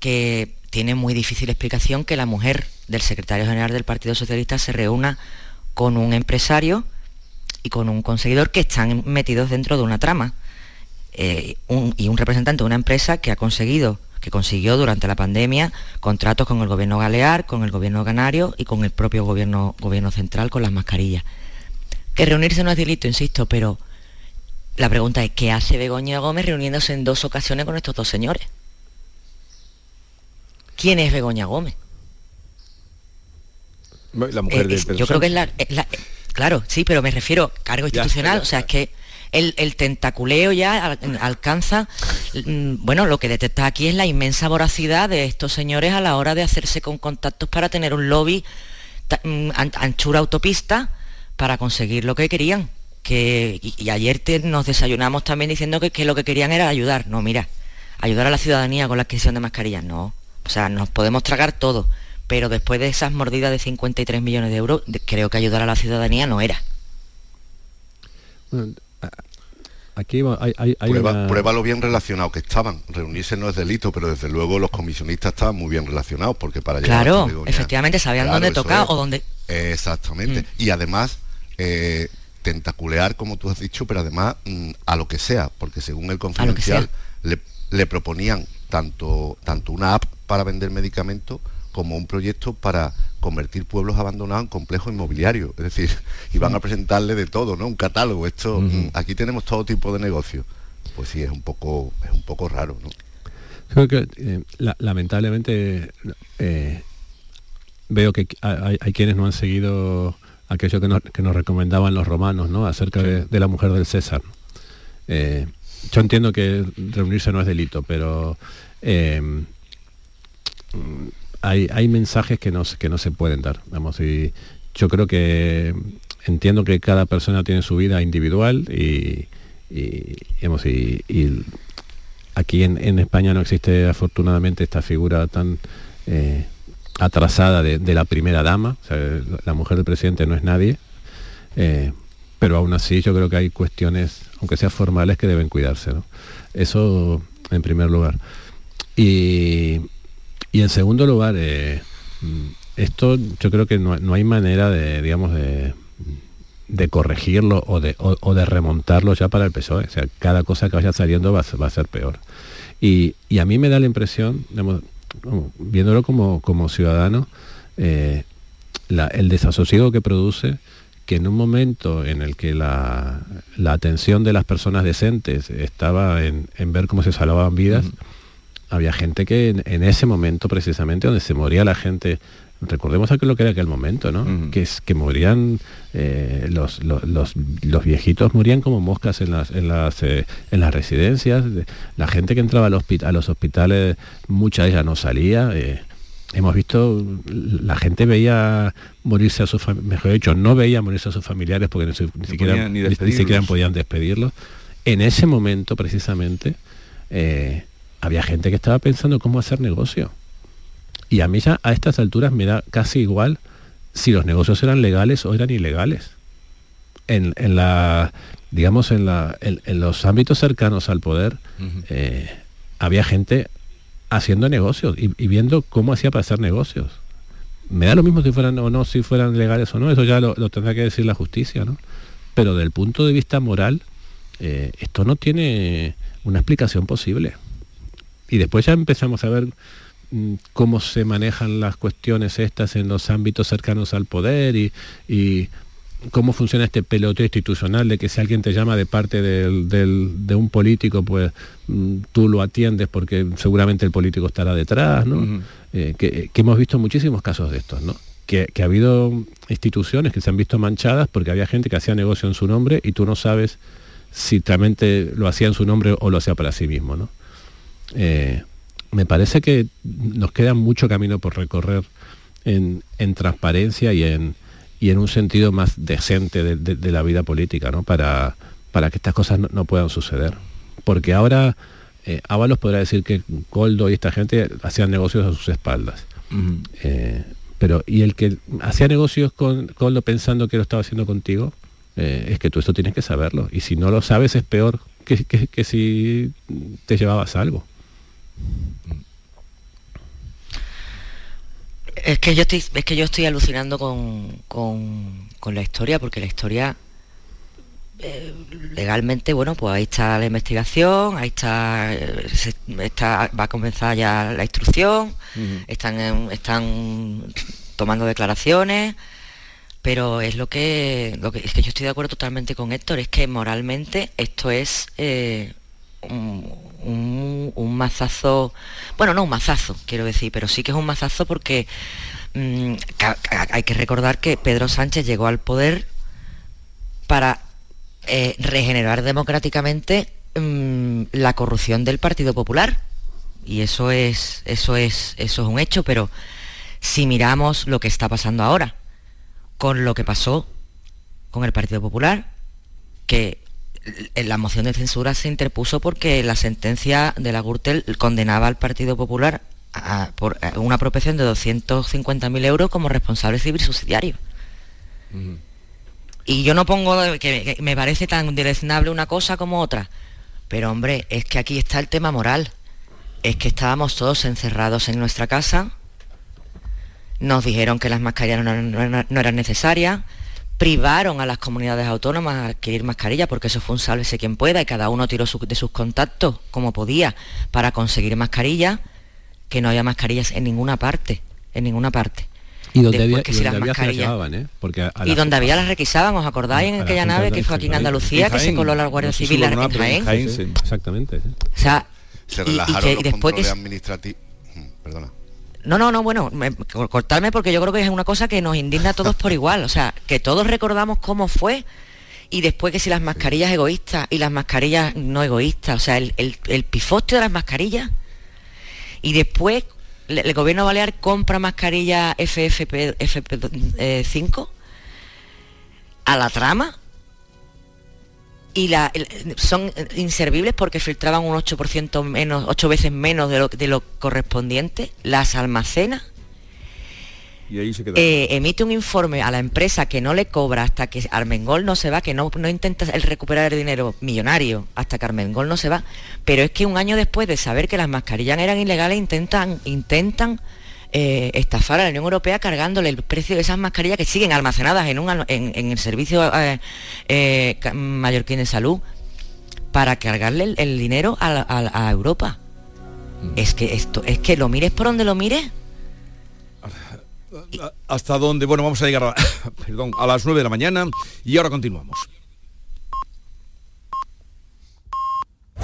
que tiene muy difícil explicación que la mujer del secretario general del Partido Socialista se reúna con un empresario y con un conseguidor que están metidos dentro de una trama. Eh, un- y un representante de una empresa que ha conseguido, que consiguió durante la pandemia contratos con el gobierno galear, con el gobierno canario y con el propio gobierno, gobierno central con las mascarillas. Que reunirse no es delito, insisto, pero la pregunta es, ¿qué hace Begoña Gómez reuniéndose en dos ocasiones con estos dos señores? ¿Quién es Begoña Gómez? La mujer Eh, de es- yo creo que es la, es la- claro, sí, pero me refiero cargo Ya, institucional, ya, o sea, es que el, el tentaculeo ya al- alcanza, mm, bueno, lo que detecta aquí es la inmensa voracidad de estos señores a la hora de hacerse con contactos para tener un lobby mm, an- anchura autopista para conseguir lo que querían. Que, y, y ayer te- nos desayunamos también diciendo que, que lo que querían era ayudar. No, mira, ayudar a la ciudadanía con la adquisición de mascarillas, no. O sea, nos podemos tragar todo, pero después de esas mordidas de 53 millones de euros, creo que ayudar a la ciudadanía no era. Bueno, a- aquí hay, hay- hay Prueba, una- prueba lo bien relacionados que estaban. Reunirse no es delito, pero desde luego los comisionistas estaban muy bien relacionados, porque para llegar Claro, Begoña- efectivamente, sabían dónde tocar es. o dónde... Exactamente. Mm. Y además, eh, tentaculear, como tú has dicho, pero además mm, a lo que sea, porque según el confidencial le, le proponían tanto, tanto una app para vender medicamentos como un proyecto para convertir pueblos abandonados en complejos inmobiliarios. Es decir, (laughs) y van a presentarle de todo, ¿no? Un catálogo. Esto, mm, aquí tenemos todo tipo de negocios. pues sí es un poco es un poco raro, ¿no? Creo que eh, la- lamentablemente eh, veo que hay, hay quienes no han seguido aquello que nos, que nos recomendaban los romanos, ¿no? Acerca de, de la mujer del César. Eh, yo entiendo que reunirse no es delito, pero hay, mensajes que no, que no se pueden dar. Vamos, y yo creo que entiendo que cada persona tiene su vida individual y, y, y- aquí en, España no existe afortunadamente esta figura tan eh, atrasada de, la primera dama. La mujer del presidente no es nadie. eh, pero aún así yo creo que hay cuestiones, aunque sean formales, que deben cuidarse. ¿no? Eso en primer lugar. Y, y en segundo lugar, eh, esto yo creo que no, no hay manera de, digamos, de, corregirlo o de, o- de remontarlo ya para el PSOE. O sea, cada cosa que vaya saliendo va va a ser peor. Y, y a mí me da la impresión, digamos, viéndolo como, como ciudadano, eh, el desasosiego que produce que en un momento en el que la, la atención de las personas decentes estaba en, en ver cómo se salvaban vidas, había gente que en, en ese momento precisamente donde se moría la gente, recordemos aquel lo que era aquel momento, ¿no? Que es que morían eh, los, los, los- los viejitos morían como moscas en las en las eh, en las residencias, de- la gente que entraba al hospi- a los hospitales, mucha de ella no salía. eh, hemos visto la gente veía morirse a sus fam- mejor dicho no veía morirse a sus familiares porque ni, si- ni siquiera podían ni siquiera podían despedirlos en ese momento precisamente eh, había gente que estaba pensando cómo hacer negocio y a mí ya a estas alturas me da casi igual si los negocios eran legales o eran ilegales en, en la digamos en, la, en, en los ámbitos cercanos al poder eh, había gente haciendo negocios y, y viendo cómo hacía para hacer negocios. Me da lo mismo si fueran o no, si fueran legales o no, eso ya lo, lo tendrá que decir la justicia, ¿no? Pero del punto de vista moral, eh, esto no tiene una explicación posible. Y después ya empezamos a ver mm, cómo se manejan las cuestiones estas en los ámbitos cercanos al poder y, y cómo funciona este peloteo institucional de que si alguien te llama de parte del- del- de un político, pues mm, tú lo atiendes porque seguramente el político estará detrás, ¿no? Eh, que, que hemos visto muchísimos casos de estos, ¿no? Que, que ha habido instituciones que se han visto manchadas porque había gente que hacía negocio en su nombre y tú no sabes si realmente lo hacía en su nombre o lo hacía para sí mismo, ¿no? Eh, me parece que nos queda mucho camino por recorrer en, en transparencia y en, y en un sentido más decente de, de- de la vida política, ¿no? Para, para que estas cosas no, no puedan suceder. Porque ahora eh, Ábalos podrá decir que Coldo y esta gente hacían negocios a sus espaldas. Eh, pero, y el que hacía negocios con Coldo pensando que lo estaba haciendo contigo, eh, es que tú esto tienes que saberlo. Y si no lo sabes es peor que, que- que si te llevabas algo. Es que yo estoy, es que yo estoy alucinando con, con- con la historia, porque la historia eh, legalmente, bueno, pues ahí está la investigación, ahí está, eh, se- está- va a comenzar ya la instrucción, están, en- están tomando declaraciones, pero es lo que, lo que es que yo estoy de acuerdo totalmente con Héctor, es que moralmente esto es eh, un, un- un mazazo, bueno, no un mazazo, quiero decir, pero sí que es un mazazo porque mm, hay que recordar que Pedro Sánchez llegó al poder para eh, regenerar democráticamente mm, la corrupción del Partido Popular. Y eso es, eso es, eso es un hecho, pero si miramos lo que está pasando ahora, con lo que pasó con el Partido Popular, que la moción de censura se interpuso porque la sentencia de la Gürtel condenaba al Partido Popular a- por una apropiación de 250.000 euros como responsable civil subsidiario. Y yo no pongo que, que me parece tan deleznable una cosa como otra. Pero hombre, es que aquí está el tema moral. Es que estábamos todos encerrados en nuestra casa. Nos dijeron que las mascarillas no eran necesarias. Privaron a las comunidades autónomas a adquirir mascarillas porque eso fue un sálvese quien pueda y cada uno tiró su- de sus contactos como podía para conseguir mascarillas. Que no había mascarillas en ninguna parte. En ninguna parte. Y donde Después había, que y si donde las había ¿eh? Porque a- a y donde había las requisaban, ¿os acordáis en aquella nave que fue aquí en Jaén. Andalucía, que se coló la Guardia No sé si Civil en Jaén? Jaén, sí. Exactamente. sí. O sea, Se y- y relajaron que- y los después que administrativos. Mm, Perdona. No, no, no, bueno, me- cor- cortarme porque yo creo que es una cosa que nos indigna a todos por igual. O sea, que todos recordamos cómo fue y después que si las mascarillas egoístas y las mascarillas no egoístas, o sea, el, el, el pifostio de las mascarillas y después el gobierno balear compra mascarillas FFP, FP5 a la trama y la, el- son inservibles porque filtraban un 8% menos, 8 veces menos de lo, de lo correspondiente, las almacena, Y ahí se queda. eh, emite un informe a la empresa que no le cobra hasta que Armengol no se va, que no, no intenta el recuperar el dinero millonario hasta que Armengol no se va, pero es que un año después de saber que las mascarillas eran ilegales intentan, intentan eh, estafar a la Unión Europea cargándole el precio de esas mascarillas que siguen almacenadas en, un, en, en el servicio eh, eh, mallorquín de salud para cargarle el, el dinero a, a- a Europa. Es que esto, es que lo mires por donde lo mires. ¿Hasta dónde? Bueno, vamos a llegar a, (coughs) perdón, a las 9 de la mañana y ahora continuamos.